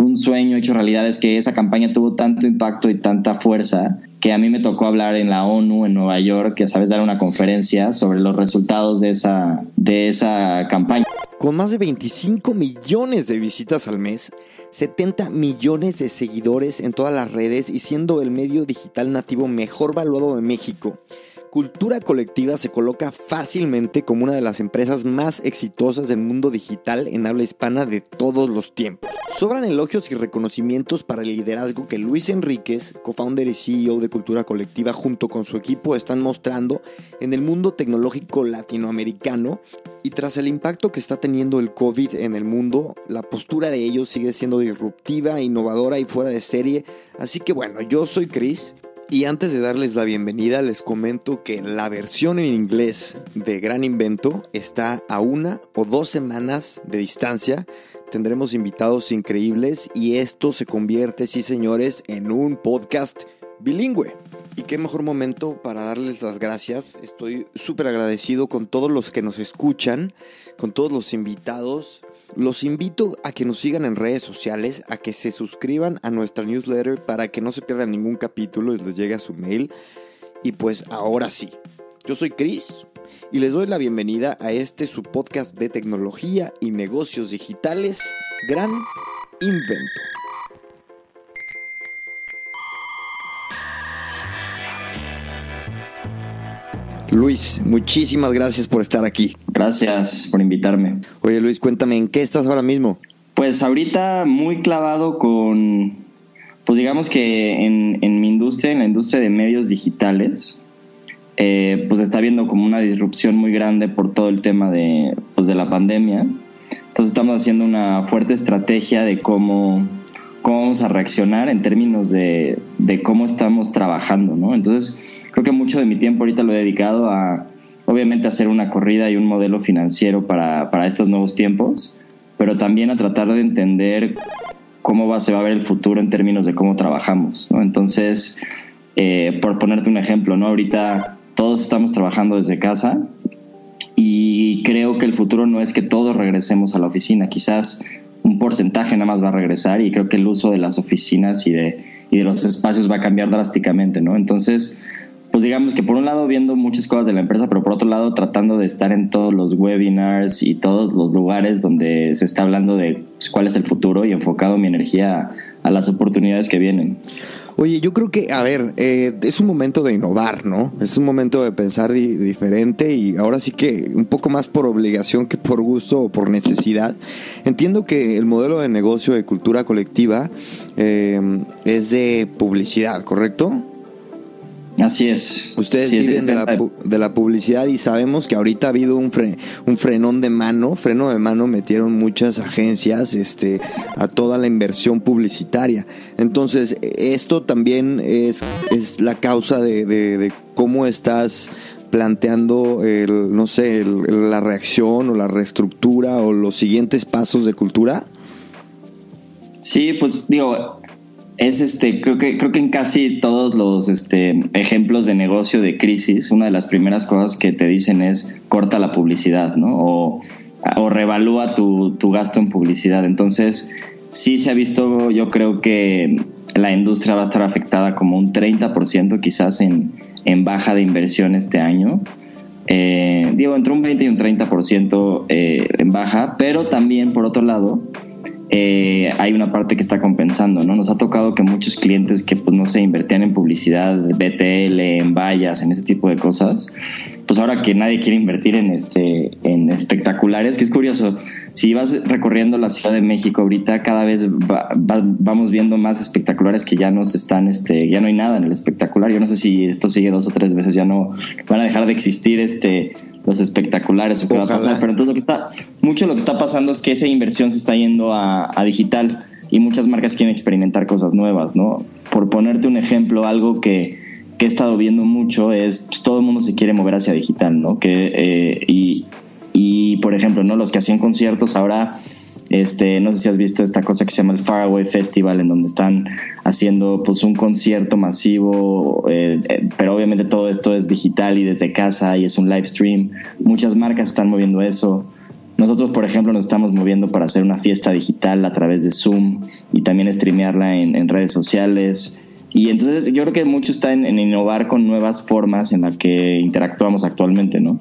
Un sueño hecho realidad es que esa campaña tuvo tanto impacto y tanta fuerza que a mí me tocó hablar en la ONU en Nueva York, que sabes dar una conferencia sobre los resultados de esa de esa campaña. Con más de 25 millones de visitas al mes, 70 millones de seguidores en todas las redes y siendo el medio digital nativo mejor valuado de México. Cultura Colectiva se coloca fácilmente como una de las empresas más exitosas del mundo digital en habla hispana de todos los tiempos. Sobran elogios y reconocimientos para el liderazgo que Luis Enríquez, co-founder y CEO de Cultura Colectiva, junto con su equipo están mostrando en el mundo tecnológico latinoamericano y tras el impacto que está teniendo el COVID en el mundo, la postura de ellos sigue siendo disruptiva, innovadora y fuera de serie. Así que bueno, yo soy Chris y antes de darles la bienvenida, les comento que la versión en inglés de Gran Invento está a una o dos semanas de distancia. Tendremos invitados increíbles y esto se convierte, sí señores, en un podcast bilingüe. Y qué mejor momento para darles las gracias. Estoy súper agradecido con todos los que nos escuchan, con todos los invitados. Los invito a que nos sigan en redes sociales, a que se suscriban a nuestra newsletter para que no se pierdan ningún capítulo y les llegue a su mail. Y pues ahora sí, yo soy Chris y les doy la bienvenida a este su podcast de tecnología y negocios digitales, Gran Invento. Luis, muchísimas gracias por estar aquí. Gracias por invitarme. Oye Luis, cuéntame, ¿en qué estás ahora mismo? Pues ahorita muy clavado con, pues digamos que en, en mi industria, en la industria de medios digitales, eh, pues está habiendo como una disrupción muy grande por todo el tema de, pues de la pandemia. Entonces estamos haciendo una fuerte estrategia de cómo, cómo vamos a reaccionar en términos de, de cómo estamos trabajando, ¿no? Entonces creo que mucho de mi tiempo ahorita lo he dedicado a, obviamente, hacer una corrida y un modelo financiero para, para estos nuevos tiempos, pero también a tratar de entender cómo va, se va a ver el futuro en términos de cómo trabajamos, ¿no? Entonces, eh, por ponerte un ejemplo, ¿no? Ahorita todos estamos trabajando desde casa y creo que el futuro no es que todos regresemos a la oficina, quizás un porcentaje nada más va a regresar y creo que el uso de las oficinas y de, y de los espacios va a cambiar drásticamente, ¿no? Entonces, pues digamos que por un lado viendo muchas cosas de la empresa, pero por otro lado tratando de estar en todos los webinars y todos los lugares donde se está hablando de pues, cuál es el futuro y enfocado mi energía a, las oportunidades que vienen. Oye, yo creo que, a ver, eh, es un momento de innovar, ¿no? Es un momento de pensar di diferente y ahora sí que un poco más por obligación que por gusto o por necesidad. Entiendo que el modelo de negocio de cultura colectiva eh, es de publicidad, ¿correcto? Así es. Ustedes viven de, la, de, la, publicidad y sabemos que ahorita ha habido un, fre, un frenón de mano, freno de mano metieron muchas agencias este, a toda la inversión publicitaria. Entonces, esto también es, es la causa de, de, de cómo estás planteando el, no sé, el, la reacción o la reestructura o los siguientes pasos de cultura? Sí, pues digo, es este, creo que, creo que en casi todos los este, ejemplos de negocio de crisis, una de las primeras cosas que te dicen es corta la publicidad, ¿no? O, o revalúa tu, tu gasto en publicidad. Entonces, sí se ha visto, yo creo que la industria va a estar afectada como un 30% quizás en, en baja de inversión este año. Eh, digo, entre un 20 y un 30% eh, en baja, pero también por otro lado, eh, hay una parte que está compensando, ¿no? Nos ha tocado que muchos clientes que, pues, no sé, invertían en publicidad, BTL, en vallas, en ese tipo de cosas, pues ahora que nadie quiere invertir en este en espectaculares, que es curioso, si vas recorriendo la Ciudad de México ahorita cada vez vamos viendo más espectaculares que ya no se están este ya no hay nada en el espectacular. Yo no sé si esto sigue dos o tres veces ya no van a dejar de existir este los espectaculares o qué va a pasar, pero entonces lo que está mucho lo que está pasando es que esa inversión se está yendo a, a digital y muchas marcas quieren experimentar cosas nuevas, ¿no? Por ponerte un ejemplo, algo que que he estado viendo mucho es pues, todo el mundo se quiere mover hacia digital, ¿no? Que, eh, y, y, por ejemplo, ¿no? Los que hacían conciertos ahora, este, no sé si has visto esta cosa que se llama el Faraway Festival, en donde están haciendo pues un concierto masivo, eh, eh, pero obviamente todo esto es digital y desde casa y es un live stream. Muchas marcas están moviendo eso. Nosotros, por ejemplo, nos estamos moviendo para hacer una fiesta digital a través de Zoom y también streamearla en, en redes sociales. Y entonces yo creo que mucho está en, innovar con nuevas formas en las que interactuamos actualmente, ¿no?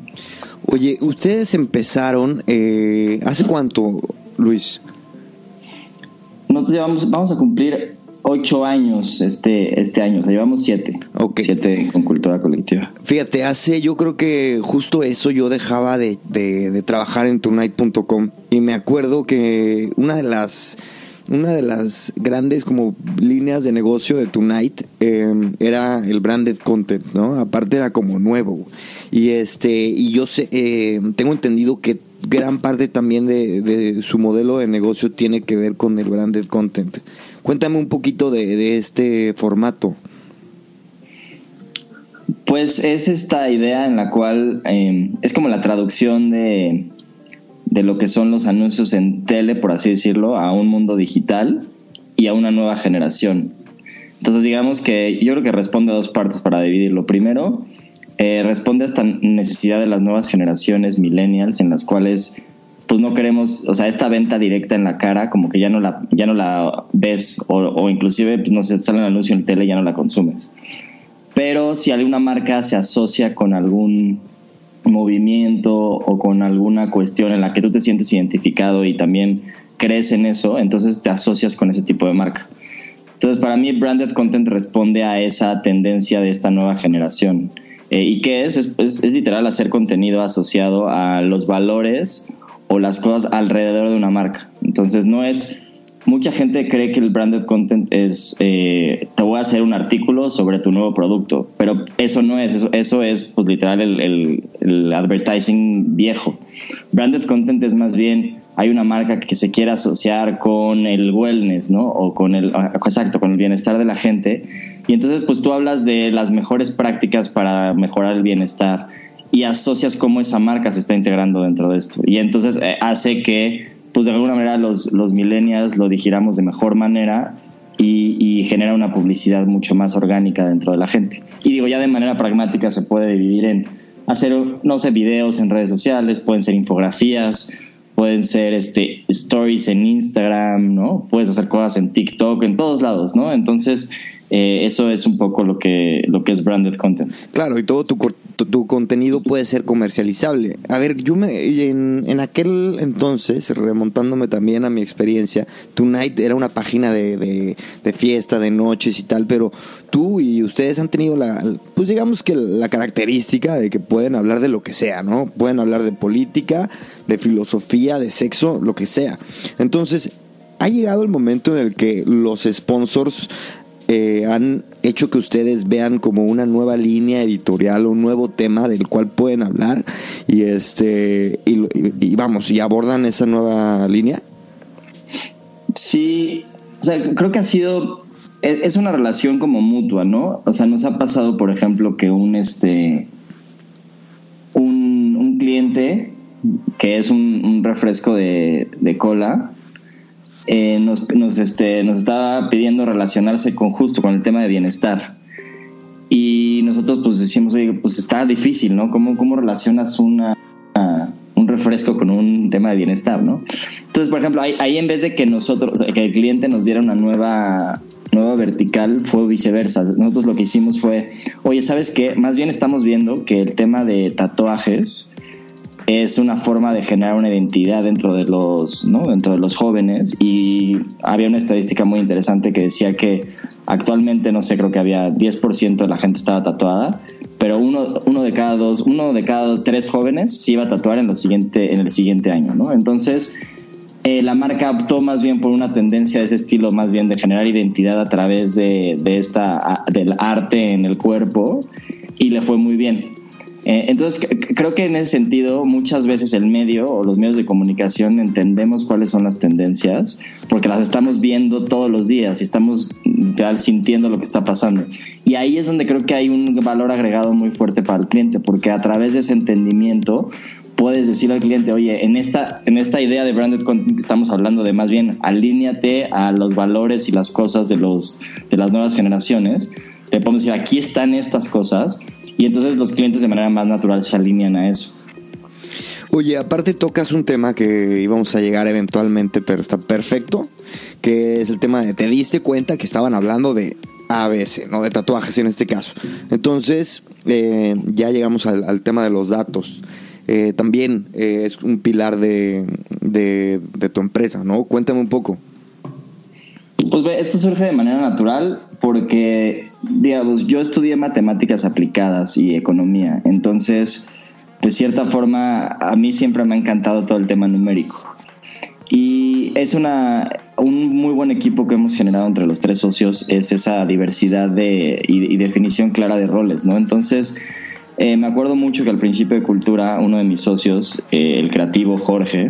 Oye, ustedes empezaron, eh, ¿hace cuánto, Luis? Nosotros llevamos, vamos a cumplir ocho años este, este año, o sea, llevamos siete. Siete con cultura colectiva. Fíjate, hace yo creo que justo eso yo dejaba de, de, de trabajar en tonight.com y me acuerdo que una de las una de las grandes como líneas de negocio de Tonight em, era el branded content, ¿no? Aparte era como nuevo. Y este, y yo sé, em, tengo entendido que gran parte también de, su modelo de negocio tiene que ver con el branded content. Cuéntame un poquito de, este formato. Pues es esta idea en la cual em, es como la traducción de de lo que son los anuncios en tele, por así decirlo, a un mundo digital y a una nueva generación. Entonces digamos que yo creo que responde a dos partes para dividirlo. Primero, eh, responde a esta necesidad de las nuevas generaciones millennials en las cuales pues no queremos, o sea, esta venta directa en la cara, como que ya no la, ya no la ves o, o inclusive pues no se sale un anuncio en tele y ya no la consumes. Pero si alguna marca se asocia con algún movimiento o con alguna cuestión en la que tú te sientes identificado y también crees en eso, entonces te asocias con ese tipo de marca. Entonces, para mí, branded content responde a esa tendencia de esta nueva generación. Eh, ¿Y qué es? Es, es? es, literal hacer contenido asociado a los valores o las cosas alrededor de una marca. Entonces, no es mucha gente cree que el branded content es, eh, te voy a hacer un artículo sobre tu nuevo producto, pero eso no es, eso, eso es pues literal el, el, advertising viejo. Branded content es más bien, hay una marca que se quiere asociar con el wellness, ¿no? O con el, ah, exacto, con el bienestar de la gente. Y entonces pues tú hablas de las mejores prácticas para mejorar el bienestar y asocias cómo esa marca se está integrando dentro de esto. Y entonces eh, hace que pues de alguna manera los, los millennials lo digiramos de mejor manera y, y, genera una publicidad mucho más orgánica dentro de la gente. Y digo, ya de manera pragmática se puede dividir en hacer, no sé, videos en redes sociales, pueden ser infografías, pueden ser este, stories en Instagram, ¿no? Puedes hacer cosas en TikTok, en todos lados, ¿no? Entonces, eh, eso es un poco lo que, lo que es branded content. Claro, y todo tu, tu, contenido puede ser comercializable. A ver, yo me, en, en, aquel entonces, remontándome también a mi experiencia, Tonight era una página de, de, de, fiesta, de noches y tal, pero tú y ustedes han tenido la, pues digamos que la característica de que pueden hablar de lo que sea, ¿no? Pueden hablar de política, de filosofía, de sexo, lo que sea. Entonces, ha llegado el momento en el que los sponsors eh, han hecho que ustedes vean como una nueva línea editorial, un nuevo tema del cual pueden hablar y este y, vamos y abordan esa nueva línea. Sí, o sea, creo que ha sido es, una relación como mutua, ¿no? O sea, nos ha pasado, por ejemplo, que un este un, un cliente que es un, un refresco de, de cola eh, nos, nos, este, nos estaba pidiendo relacionarse con justo con el tema de bienestar. Y nosotros pues decimos, oye, pues está difícil, ¿no? ¿Cómo, cómo relacionas una, un refresco con un tema de bienestar, ¿no? Entonces, por ejemplo, ahí, ahí en vez de que nosotros, que el cliente nos diera una nueva nueva vertical fue viceversa. Nosotros lo que hicimos fue, oye, ¿sabes qué? Más bien estamos viendo que el tema de tatuajes es una forma de generar una identidad dentro de los, ¿no? dentro de los jóvenes y había una estadística muy interesante que decía que actualmente, no sé, creo que había 10% de la gente estaba tatuada, pero uno, uno de cada dos, uno de cada tres jóvenes se iba a tatuar en, lo siguiente, en el siguiente año, ¿no? Entonces, eh, la marca optó más bien por una tendencia de ese estilo, más bien de generar identidad a través de, de esta, del arte en el cuerpo y le fue muy bien. Eh, entonces, creo que en ese sentido, muchas veces el medio o los medios de comunicación entendemos cuáles son las tendencias, porque las estamos viendo todos los días y estamos literal sintiendo lo que está pasando. Y ahí es donde creo que hay un valor agregado muy fuerte para el cliente, porque a través de ese entendimiento puedes decir al cliente, oye, en esta, en esta idea de branded content que estamos hablando de más bien, alíñate a los valores y las cosas de, los, de las nuevas generaciones. Le podemos decir, aquí están estas cosas, y entonces los clientes de manera más natural se alinean a eso. Oye, aparte tocas un tema que íbamos a llegar eventualmente, pero está perfecto, que es el tema de, te diste cuenta que estaban hablando de ABC, no de tatuajes en este caso. Entonces, eh, ya llegamos al, tema de los datos. Eh, también eh, es un pilar de, de, tu empresa, ¿no? Cuéntame un poco. Pues ve, esto surge de manera natural porque, digamos, yo estudié matemáticas aplicadas y economía, entonces, de cierta forma, a mí siempre me ha encantado todo el tema numérico. Y es una, un muy buen equipo que hemos generado entre los tres socios, es esa diversidad de, y, definición clara de roles, ¿no? Entonces, eh, me acuerdo mucho que al principio de Cultura, uno de mis socios, eh, el creativo Jorge,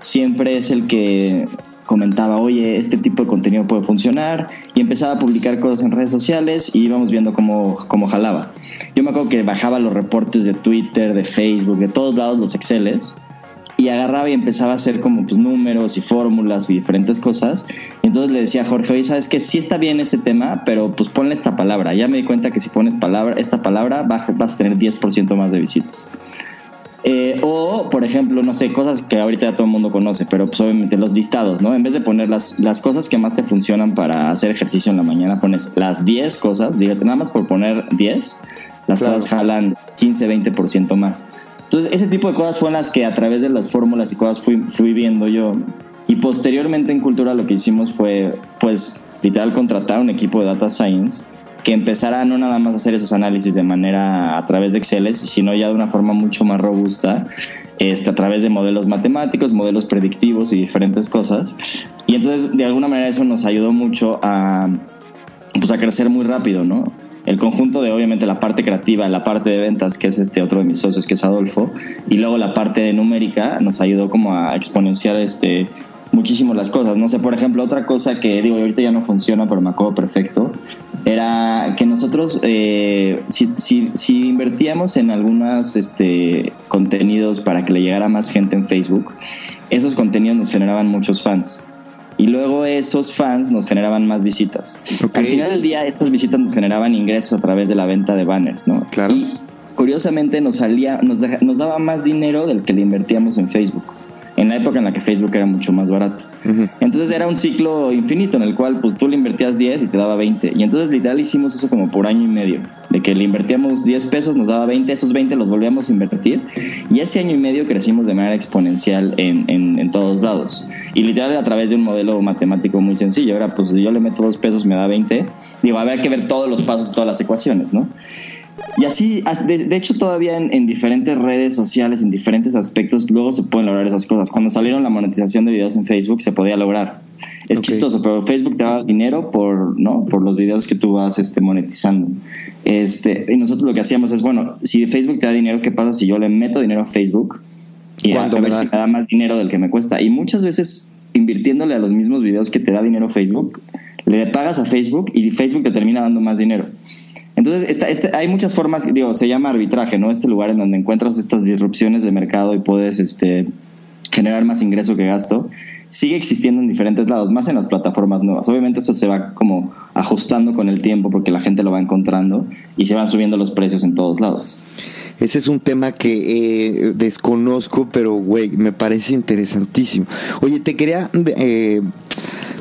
siempre es el que comentaba, oye, este tipo de contenido puede funcionar, y empezaba a publicar cosas en redes sociales y íbamos viendo cómo, cómo jalaba. Yo me acuerdo que bajaba los reportes de Twitter, de Facebook, de todos lados, los Exceles, y agarraba y empezaba a hacer como pues números y fórmulas y diferentes cosas. Y entonces le decía a Jorge, oye, ¿sabes que Sí está bien ese tema, pero pues ponle esta palabra. Ya me di cuenta que si pones palabra, esta palabra vas a tener 10% más de visitas. Eh, o, por ejemplo, no sé, cosas que ahorita ya todo el mundo conoce, pero pues obviamente los listados, ¿no? En vez de poner las, las cosas que más te funcionan para hacer ejercicio en la mañana, pones las 10 cosas, nada más por poner 10, las cosas jalan 15, 20% más. Entonces, ese tipo de cosas fueron las que a través de las fórmulas y cosas fui, fui viendo yo. Y posteriormente en Cultura lo que hicimos fue, pues, literal contratar un equipo de Data Science que empezara no nada más a hacer esos análisis de manera a través de Excel, sino ya de una forma mucho más robusta, este, a través de modelos matemáticos, modelos predictivos y diferentes cosas. Y entonces, de alguna manera, eso nos ayudó mucho a, pues, a crecer muy rápido, ¿no? el conjunto de obviamente la parte creativa, la parte de ventas, que es este otro de mis socios, que es Adolfo, y luego la parte de numérica nos ayudó como a exponenciar este muchísimo las cosas. No sé, por ejemplo, otra cosa que digo, ahorita ya no funciona, pero me acuerdo perfecto, era que nosotros, eh, si, si, si, invertíamos en algunos este, contenidos para que le llegara más gente en Facebook, esos contenidos nos generaban muchos fans y luego esos fans nos generaban más visitas. Al final del día, estas visitas nos generaban ingresos a través de la venta de banners, ¿no? Claro. Y curiosamente nos salía, nos, nos daba más dinero del que le invertíamos en Facebook en la época en la que Facebook era mucho más barato. Entonces era un ciclo infinito en el cual pues tú le invertías 10 y te daba 20. Y entonces literal hicimos eso como por año y medio, de que le invertíamos 10 pesos, nos daba 20, esos 20 los volvíamos a invertir y ese año y medio crecimos de manera exponencial en, en, en todos lados. Y literal a través de un modelo matemático muy sencillo. Ahora pues si yo le meto 2 pesos me da 20, digo, había que ver todos los pasos, todas las ecuaciones, ¿no? Y así, de, hecho, todavía en, diferentes redes sociales, en diferentes aspectos, luego se pueden lograr esas cosas. Cuando salieron la monetización de videos en Facebook, se podía lograr. Es chistoso, pero Facebook te da dinero por, ¿no? por los videos que tú vas este, monetizando. Este, y nosotros lo que hacíamos es, bueno, si Facebook te da dinero, ¿qué pasa si yo le meto dinero a Facebook? Y a, ver si me da más dinero del que me cuesta. Y muchas veces, invirtiéndole a los mismos videos que te da dinero Facebook, le pagas a Facebook y Facebook te termina dando más dinero. Entonces, este, hay muchas formas, digo, se llama arbitraje, ¿no? Este lugar en donde encuentras estas disrupciones de mercado y puedes este, generar más ingreso que gasto, sigue existiendo en diferentes lados, más en las plataformas nuevas. Obviamente eso se va como ajustando con el tiempo porque la gente lo va encontrando y se van subiendo los precios en todos lados. Ese es un tema que eh, desconozco, pero güey, me parece interesantísimo. Oye, te quería eh,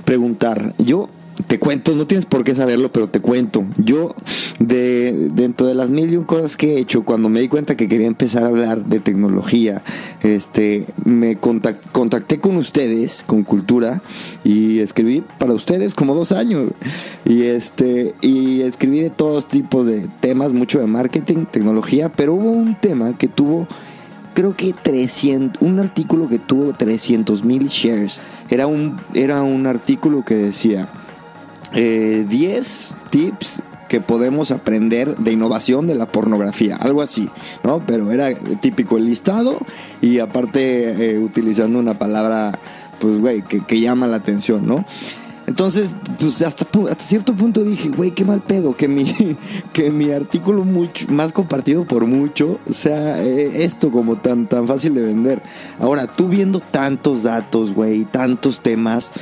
preguntar, yo te cuento, no tienes por qué saberlo, pero te cuento. Yo, de, dentro de las mil y un cosas que he hecho, cuando me di cuenta que quería empezar a hablar de tecnología, este, me contacté con ustedes, con Cultura, y escribí para ustedes como dos años. Y, este, y escribí de todos tipos de temas, mucho de marketing, tecnología, pero hubo un tema que tuvo creo que 300, un artículo que tuvo 300 mil shares. Era un, era un artículo que decía 10 eh, tips que podemos aprender de innovación de la pornografía, algo así, ¿no? Pero era típico el listado y aparte eh, utilizando una palabra, pues, güey, que, que llama la atención, ¿no? Entonces, pues hasta, hasta cierto punto dije, güey, qué mal pedo que mi, que mi artículo mucho, más compartido por mucho sea eh, esto como tan, tan fácil de vender. Ahora, tú viendo tantos datos, güey, tantos temas,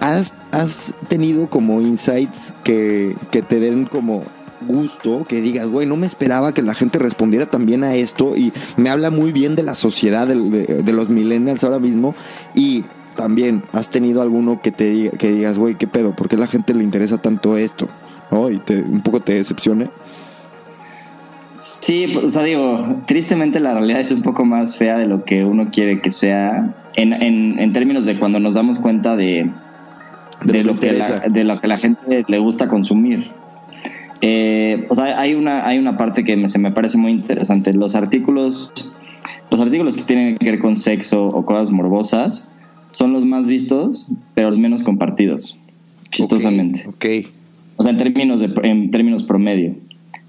¿has, tenido como insights que, que te den como gusto que digas, güey, no me esperaba que la gente respondiera también a esto y me habla muy bien de la sociedad de, los millennials ahora mismo y también has tenido alguno que te que digas, güey, qué pedo, ¿por qué la gente le interesa tanto esto? ¿No? Y un poco te decepcione. Sí, o sea, digo, tristemente la realidad es un poco más fea de lo que uno quiere que sea, en, en, en términos de cuando nos damos cuenta de, de, lo, que la, de lo que la gente le gusta consumir. Eh, o sea, hay una, hay una parte que me, se me parece muy interesante. Los artículos, los artículos que tienen que ver con sexo o cosas morbosas, son los más vistos, pero los menos compartidos, chistosamente. Ok. O sea, en términos, de, en términos promedio.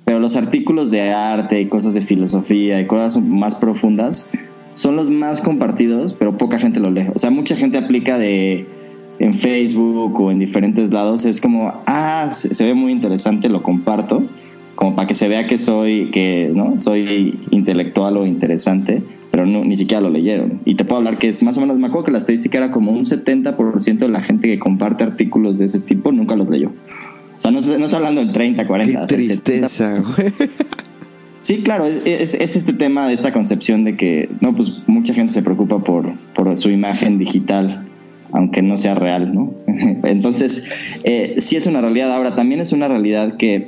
Pero los artículos de arte y cosas de filosofía y cosas más profundas son los más compartidos, pero poca gente lo lee. O sea, mucha gente aplica de en Facebook o en diferentes lados. Es como, ah, se, se ve muy interesante, lo comparto, como para que se vea que soy, que, ¿no? Soy intelectual o interesante pero no, ni siquiera lo leyeron. Y te puedo hablar que es más o menos, me acuerdo que la estadística era como un 70% de la gente que comparte artículos de ese tipo nunca los leyó. O sea, no, no está hablando del 30, 40. Qué tristeza, güey. Sí, claro, es, es, es, este tema de esta concepción de que, no, pues mucha gente se preocupa por, por su imagen digital, aunque no sea real, ¿no? Entonces, eh, sí es una realidad. Ahora, también es una realidad que,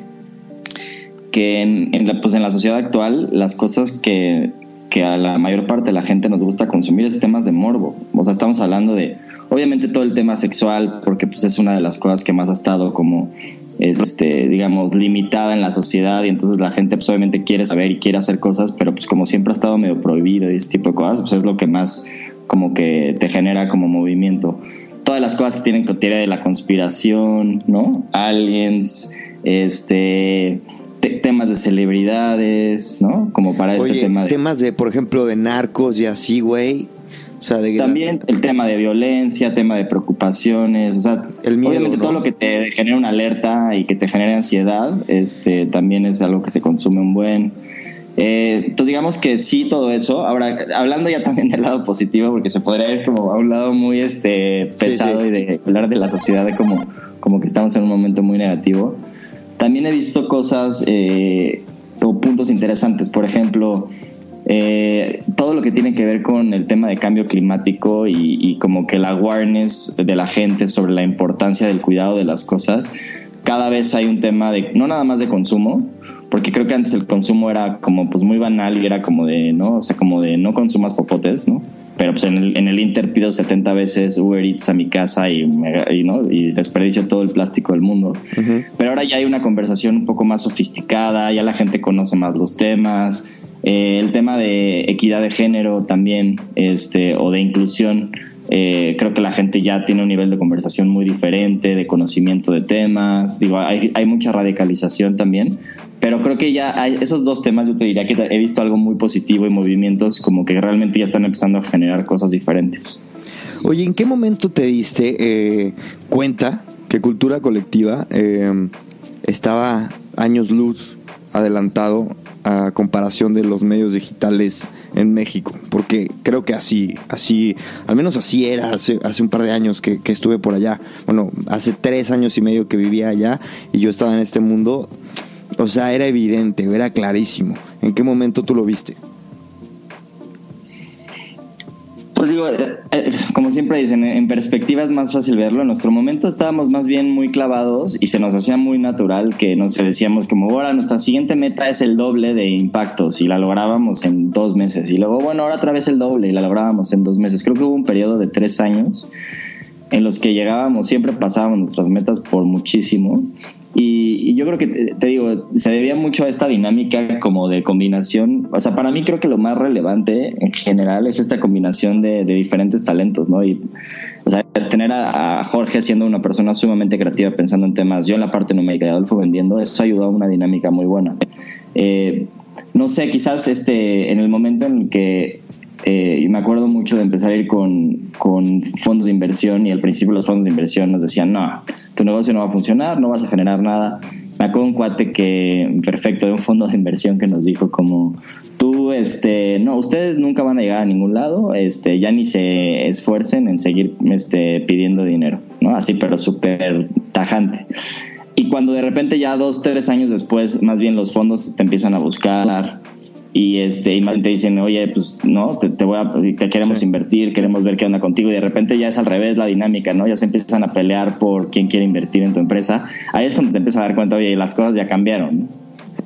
que en, en, la, pues en la sociedad actual las cosas que que a la mayor parte de la gente nos gusta consumir es temas de morbo. O sea, estamos hablando de, obviamente todo el tema sexual, porque pues es una de las cosas que más ha estado como, este, digamos, limitada en la sociedad y entonces la gente pues obviamente quiere saber y quiere hacer cosas, pero pues como siempre ha estado medio prohibido y ese tipo de cosas, pues es lo que más como que te genera como movimiento. Todas las cosas que tienen que teoría de la conspiración, ¿no? Aliens, este temas de celebridades, ¿no? Como para este tema de... temas de, por ejemplo, de narcos y así, güey. O sea, de también el tema de violencia, tema de preocupaciones, o sea, el miedo, obviamente todo lo que te genera una alerta y que te genera ansiedad, este, también es algo que se consume un buen. Eh, entonces digamos que sí todo eso. Ahora hablando ya también del lado positivo, porque se podría ir como a un lado muy este pesado y de hablar de la sociedad como como que estamos en un momento muy negativo. También he visto cosas eh, o puntos interesantes, por ejemplo, eh, todo lo que tiene que ver con el tema de cambio climático y, como que la awareness de la gente sobre la importancia del cuidado de las cosas, cada vez hay un tema de, no nada más de consumo, porque creo que antes el consumo era como pues muy banal y era como de, ¿no? O sea, como de no consumas popotes, ¿no? pero pues en el, en el Inter pido 70 veces Uber Eats a mi casa y, y, ¿no? y desperdicio todo el plástico del mundo. Pero ahora ya hay una conversación un poco más sofisticada, ya la gente conoce más los temas. Eh, el tema de equidad de género también, este, o de inclusión, eh, creo que la gente ya tiene un nivel de conversación muy diferente, de conocimiento de temas. Digo, hay, mucha radicalización también, pero creo que ya hay esos dos temas, yo te diría que he visto algo muy positivo y movimientos como que realmente ya están empezando a generar cosas diferentes. Oye, ¿en qué momento te diste eh, cuenta que cultura colectiva eh, estaba años luz adelantado a comparación de los medios digitales en México, porque creo que así, así, al menos así era hace, hace un par de años que, que, estuve por allá. Bueno, hace tres años y medio que vivía allá y yo estaba en este mundo. O sea, era evidente, era clarísimo. ¿En qué momento tú lo viste? Pues digo, eh, eh, como siempre dicen, en perspectiva es más fácil verlo. En nuestro momento estábamos más bien muy clavados y se nos hacía muy natural que nos decíamos como, ahora nuestra siguiente meta es el doble de impactos y la lográbamos en dos meses. Y luego, bueno, ahora otra vez el doble y la lográbamos en dos meses. Creo que hubo un periodo de tres años en los que llegábamos, siempre pasábamos nuestras metas por muchísimo. Y, yo creo que, te, digo, se debía mucho a esta dinámica como de combinación. O sea, para mí creo que lo más relevante en general es esta combinación de, diferentes talentos, ¿no? Y, o sea, tener a, Jorge siendo una persona sumamente creativa pensando en temas, yo en la parte numérica y Adolfo vendiendo, eso ayudó a una dinámica muy buena. Eh, no sé, quizás este, en el momento en el que eh, y me acuerdo mucho de empezar a ir con, con, fondos de inversión y al principio los fondos de inversión nos decían, no, tu negocio no va a funcionar, no vas a generar nada. Me acuerdo un cuate que, perfecto, de un fondo de inversión que nos dijo como, tú, este, no, ustedes nunca van a llegar a ningún lado, este, ya ni se esfuercen en seguir este, pidiendo dinero, ¿no? Así, pero súper tajante. Y cuando de repente ya dos, tres años después, más bien los fondos te empiezan a buscar, y este y más te dicen oye pues no te, voy a te queremos invertir queremos ver qué onda contigo y de repente ya es al revés la dinámica no ya se empiezan a pelear por quién quiere invertir en tu empresa. Ahí es cuando te empiezas a dar cuenta oye las cosas ya cambiaron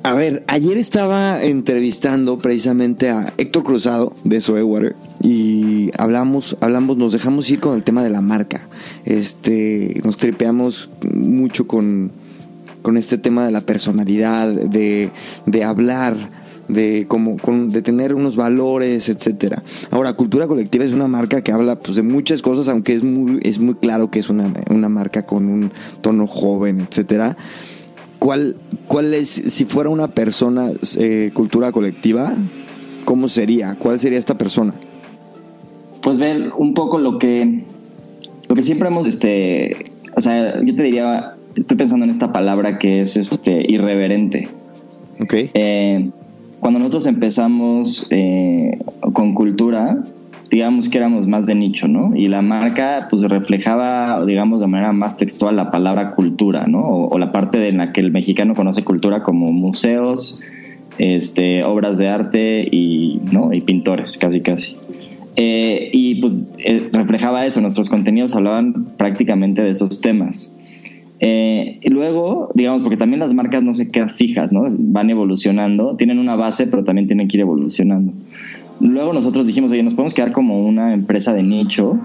a ver ayer estaba entrevistando precisamente a Héctor Cruzado de Soewater y hablamos hablamos nos dejamos ir con el tema de la marca. Este nos tripeamos mucho con con este tema de la personalidad de de hablar de como de tener unos valores, etcétera. Ahora, Cultura Colectiva es una marca que habla pues de muchas cosas, aunque es muy es muy claro que es una, marca con un tono joven, etcétera. ¿Cuál cuál es si fuera una persona eh, Cultura Colectiva, cómo sería? ¿Cuál sería esta persona? Pues ver un poco lo que lo que siempre hemos este, o sea, yo te diría estoy pensando en esta palabra que es este irreverente. Okay. Eh, cuando nosotros empezamos eh, con cultura, digamos que éramos más de nicho, ¿no? Y la marca pues reflejaba, digamos, de manera más textual la palabra cultura, ¿no? O, la parte en la que el mexicano conoce cultura como museos, este, obras de arte y, ¿no? y pintores, casi casi. Eh, y pues eh, reflejaba eso, nuestros contenidos hablaban prácticamente de esos temas. Eh, luego, digamos, porque también las marcas no se quedan fijas, ¿no? Van evolucionando, tienen una base, pero también tienen que ir evolucionando. Luego nosotros dijimos, oye, nos podemos quedar como una empresa de nicho,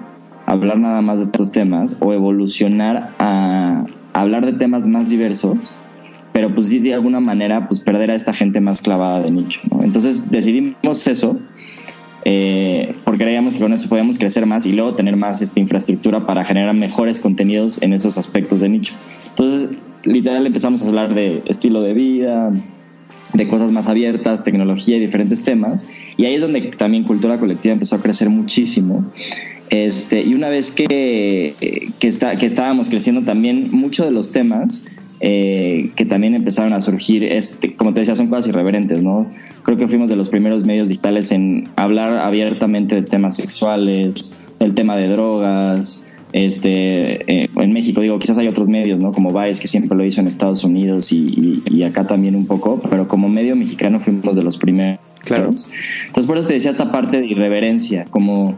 hablar nada más de estos temas, o evolucionar a, hablar de temas más diversos, pero pues sí de alguna manera, pues perder a esta gente más clavada de nicho. Entonces decidimos eso eh, porque creíamos que con eso podíamos crecer más y luego tener más esta infraestructura para generar mejores contenidos en esos aspectos de nicho. Entonces, literal empezamos a hablar de estilo de vida, de cosas más abiertas, tecnología y diferentes temas. Y ahí es donde también cultura colectiva empezó a crecer muchísimo. Este, y una vez que, que, está, que estábamos creciendo también, muchos de los temas eh, que también empezaron a surgir, este, como te decía, son cosas irreverentes, ¿no? Creo que fuimos de los primeros medios digitales en hablar abiertamente de temas sexuales, el tema de drogas, este, eh, en México, digo, quizás hay otros medios, ¿no? Como Vice, que siempre lo hizo en Estados Unidos y, y, acá también un poco, pero como medio mexicano fuimos de los primeros. Claro. Entonces, por eso te decía esta parte de irreverencia, como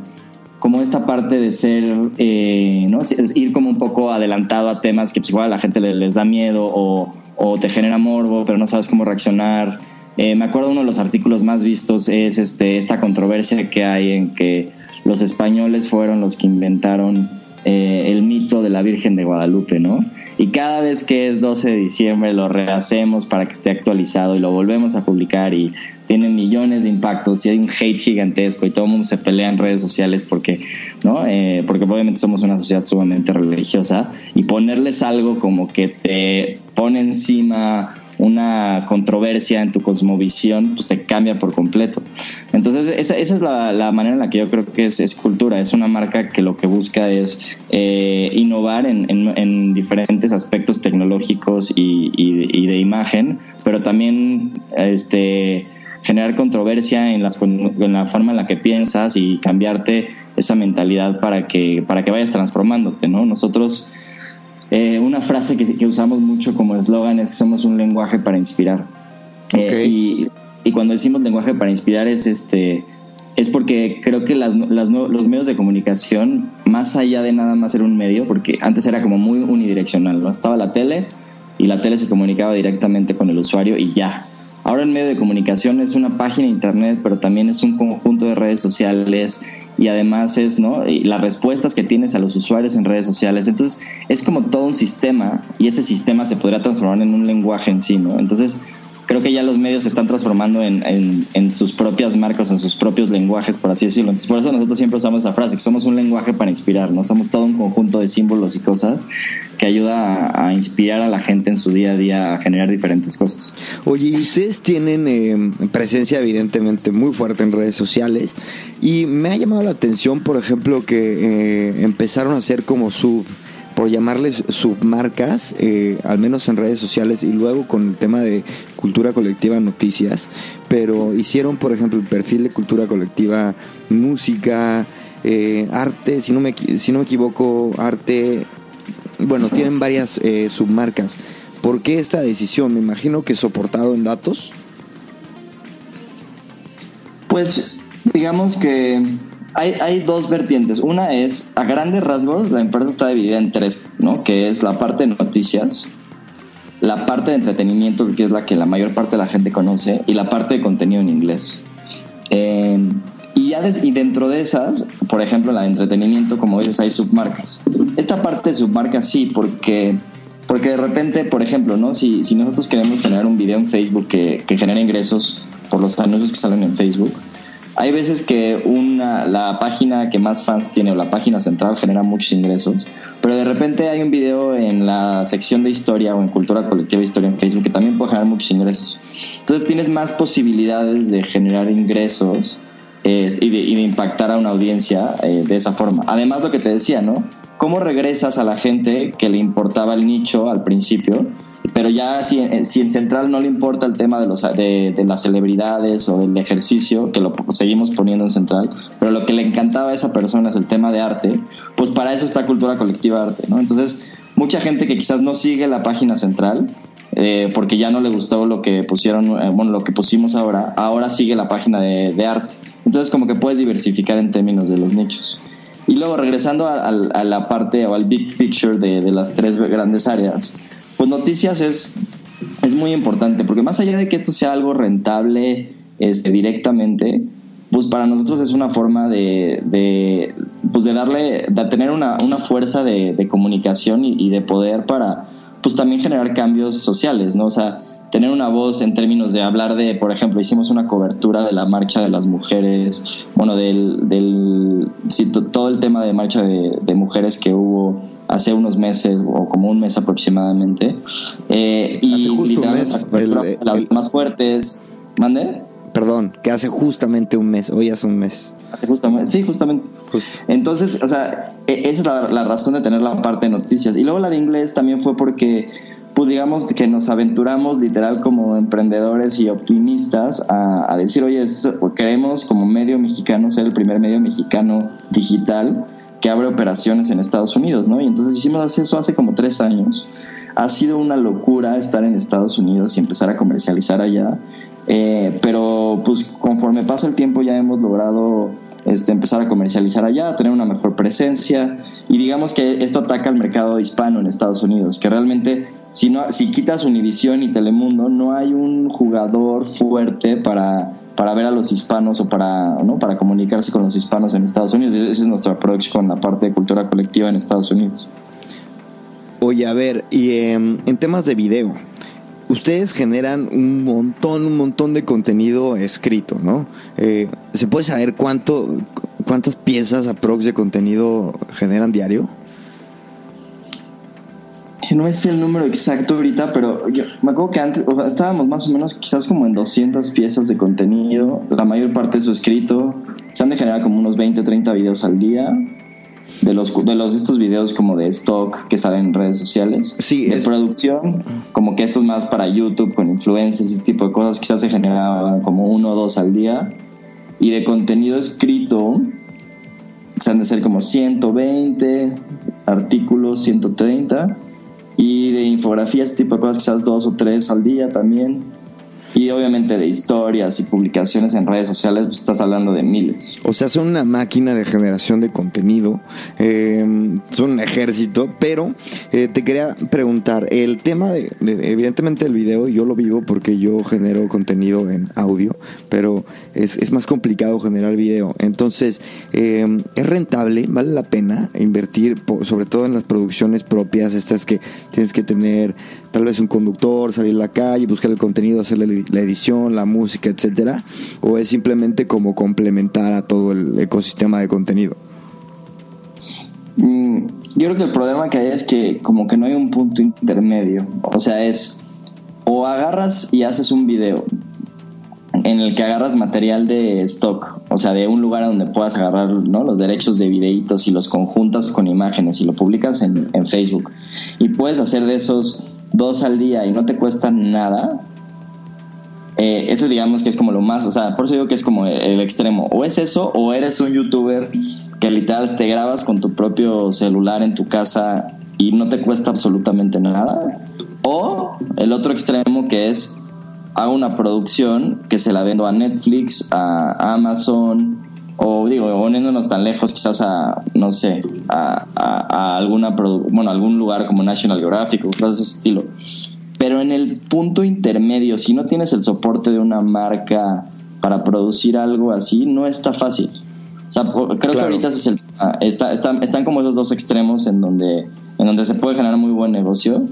como esta parte de ser, eh, ¿no? ir como un poco adelantado a temas que pues igual a la gente les, da miedo o, o, te genera morbo, pero no sabes cómo reaccionar. Eh, me acuerdo uno de los artículos más vistos es este, esta controversia que hay en que los españoles fueron los que inventaron eh, el mito de la Virgen de Guadalupe, ¿no? Y cada vez que es 12 de diciembre lo rehacemos para que esté actualizado y lo volvemos a publicar y tiene millones de impactos y hay un hate gigantesco y todo el mundo se pelea en redes sociales porque, ¿no? Eh, porque obviamente somos una sociedad sumamente religiosa y ponerles algo como que te pone encima una controversia en tu cosmovisión, pues te cambia por completo. Entonces, esa, esa es la, la, manera en la que yo creo que es, es, cultura. Es una marca que lo que busca es eh, innovar en, en, en, diferentes aspectos tecnológicos y, y, y, de imagen, pero también este, generar controversia en, las, en la forma en la que piensas y cambiarte esa mentalidad para que, para que vayas transformándote, ¿no? Nosotros eh, una frase que, usamos mucho como eslogan es que somos un lenguaje para inspirar. Eh, y, cuando decimos lenguaje para inspirar es este es porque creo que las, las, los medios de comunicación, más allá de nada más ser un medio, porque antes era como muy unidireccional, ¿no? Estaba la tele y la tele se comunicaba directamente con el usuario y ya. Ahora el medio de comunicación es una página de internet, pero también es un conjunto de redes sociales y además es, ¿no? Y las respuestas que tienes a los usuarios en redes sociales. Entonces es como todo un sistema y ese sistema se podría transformar en un lenguaje en sí, ¿no? Entonces creo que ya los medios se están transformando en, en, sus propias marcas, en sus propios lenguajes, por así decirlo. Entonces, por eso nosotros siempre usamos esa frase, que somos un lenguaje para inspirar, ¿no? Somos todo un conjunto de símbolos y cosas que ayuda a, inspirar a la gente en su día a día a generar diferentes cosas. Oye, y ustedes tienen eh, presencia evidentemente muy fuerte en redes sociales y me ha llamado la atención, por ejemplo, que eh, empezaron a hacer como su por llamarles submarcas, eh, al menos en redes sociales y luego con el tema de cultura colectiva noticias, pero hicieron, por ejemplo, el perfil de cultura colectiva música, eh, arte, si no, me, si no me equivoco, arte, bueno, tienen varias eh, submarcas. ¿Por qué esta decisión? Me imagino que soportado en datos. Pues digamos que hay, dos vertientes. Una es, a grandes rasgos, la empresa está dividida en tres, ¿no? Que es la parte de noticias, la parte de entretenimiento, que es la que la mayor parte de la gente conoce, y la parte de contenido en inglés. Em, y, ya y dentro de esas, por ejemplo, la de entretenimiento, como dices, hay submarcas. Esta parte de submarcas sí, porque, porque de repente, por ejemplo, ¿no? si, si nosotros queremos generar un video en Facebook que, que genere ingresos por los anuncios que salen en Facebook, hay veces que una, la página que más fans tiene o la página central genera muchos ingresos, pero de repente hay un video en la sección de historia o en cultura colectiva historia en Facebook que también puede generar muchos ingresos. Entonces tienes más posibilidades de generar ingresos eh, y, de, impactar a una audiencia eh, de esa forma. Además lo que te decía, ¿no? ¿Cómo regresas a la gente que le importaba el nicho al principio? Pero ya si, si, en Central no le importa el tema de, los, de, las celebridades o del ejercicio, que lo seguimos poniendo en Central, pero lo que le encantaba a esa persona es el tema de arte, pues para eso está Cultura Colectiva Arte, ¿no? Entonces, mucha gente que quizás no sigue la página central, eh, porque ya no le gustó lo que pusieron, eh, bueno, lo que pusimos ahora, ahora sigue la página de, arte. Entonces, como que puedes diversificar en términos de los nichos. Y luego, regresando a, a la parte o al big picture de, de las tres grandes áreas, pues noticias es, es muy importante, porque más allá de que esto sea algo rentable este, directamente, pues para nosotros es una forma de, de, pues de darle, de tener una, una fuerza de, de comunicación y, y, de poder para, pues también generar cambios sociales, ¿no? O sea, tener una voz en términos de hablar de, por ejemplo, hicimos una cobertura de la marcha de las mujeres, bueno, del, del todo el tema de marcha de, de, mujeres que hubo hace unos meses o como un mes aproximadamente. Eh, y justo un mes, las más fuertes. ¿Mande? Perdón, que hace justamente un mes, hoy hace un mes. Justamente, sí, justamente. Entonces, o sea, e, esa es la, la razón de tener la parte de noticias. Y luego la de inglés también fue porque pues digamos que nos aventuramos literal como emprendedores y optimistas a, decir, oye, queremos como medio mexicano ser el primer medio mexicano digital que abre operaciones en Estados Unidos, ¿no? Y entonces hicimos eso hace como tres años. Ha sido una locura estar en Estados Unidos y empezar a comercializar allá, eh, pero pues conforme pasa el tiempo ya hemos logrado este, empezar a comercializar allá, tener una mejor presencia y digamos que esto ataca al mercado hispano en Estados Unidos, que realmente si, si quitas Univision y Telemundo, no hay un jugador fuerte para, para ver a los hispanos o para, ¿no? para comunicarse con los hispanos en Estados Unidos. Ese es nuestro approach con la parte de cultura colectiva en Estados Unidos. Oye, a ver, y em, en temas de video, ustedes generan un montón, un montón de contenido escrito, ¿no? Eh, ¿Se puede saber cuánto, cuántas piezas aprox de contenido generan diario? No es el número exacto ahorita, pero yo me acuerdo que antes estábamos más o menos quizás como en 200 piezas de contenido, la mayor parte de su escrito, se han de generar como unos 20, 30 videos al día. De los, de los estos videos como de stock que salen en redes sociales. Sí, de producción, como que estos más para YouTube con influencers, ese tipo de cosas, quizás se generaban como uno o dos al día. Y de contenido escrito, se han de ser como 120 artículos, 130 y de infografías, tipo de cosas, quizás dos o tres al día también. Y obviamente de historias y publicaciones en redes sociales, pues estás hablando de miles. O sea, son una máquina de generación de contenido, eh, son un ejército, pero eh, te quería preguntar, el tema de, evidentemente el video, yo lo vivo porque yo genero contenido en audio, pero es, es más complicado generar video. Entonces, eh, ¿es rentable? ¿Vale la pena invertir, sobre todo en las producciones propias, estas que tienes que tener tal vez un conductor, salir a la calle, buscar el contenido, hacer la edición, la música, etcétera? ¿O es simplemente como complementar a todo el ecosistema de contenido? Mm, yo creo que el problema que hay es que como que no hay un punto intermedio. O sea, es o agarras y haces un video en el que agarras material de stock, o sea, de un lugar donde puedas agarrar ¿no? los derechos de videitos y los conjuntas con imágenes y lo publicas en, en Facebook. Y puedes hacer de esos dos al día y no te cuesta nada, eh, eso digamos que es como lo más, o sea, por eso digo que es como el, extremo. O es eso, o eres un youtuber que literal te grabas con tu propio celular en tu casa y no te cuesta absolutamente nada. O el otro extremo que es hago una producción que se la vendo a Netflix, a Amazon, o digo, poniéndonos tan lejos quizás a, no sé, a, a, alguna, bueno, algún lugar como National Geographic o cosas de ese estilo. Pero en el punto intermedio, si no tienes el soporte de una marca para producir algo así, no está fácil. O sea, creo que ahorita es el, está, están como esos dos extremos en donde, en donde se puede generar muy buen negocio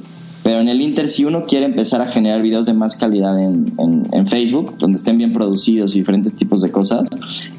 pero en el Inter, si uno quiere empezar a generar videos de más calidad en, en, Facebook, donde estén bien producidos y diferentes tipos de cosas,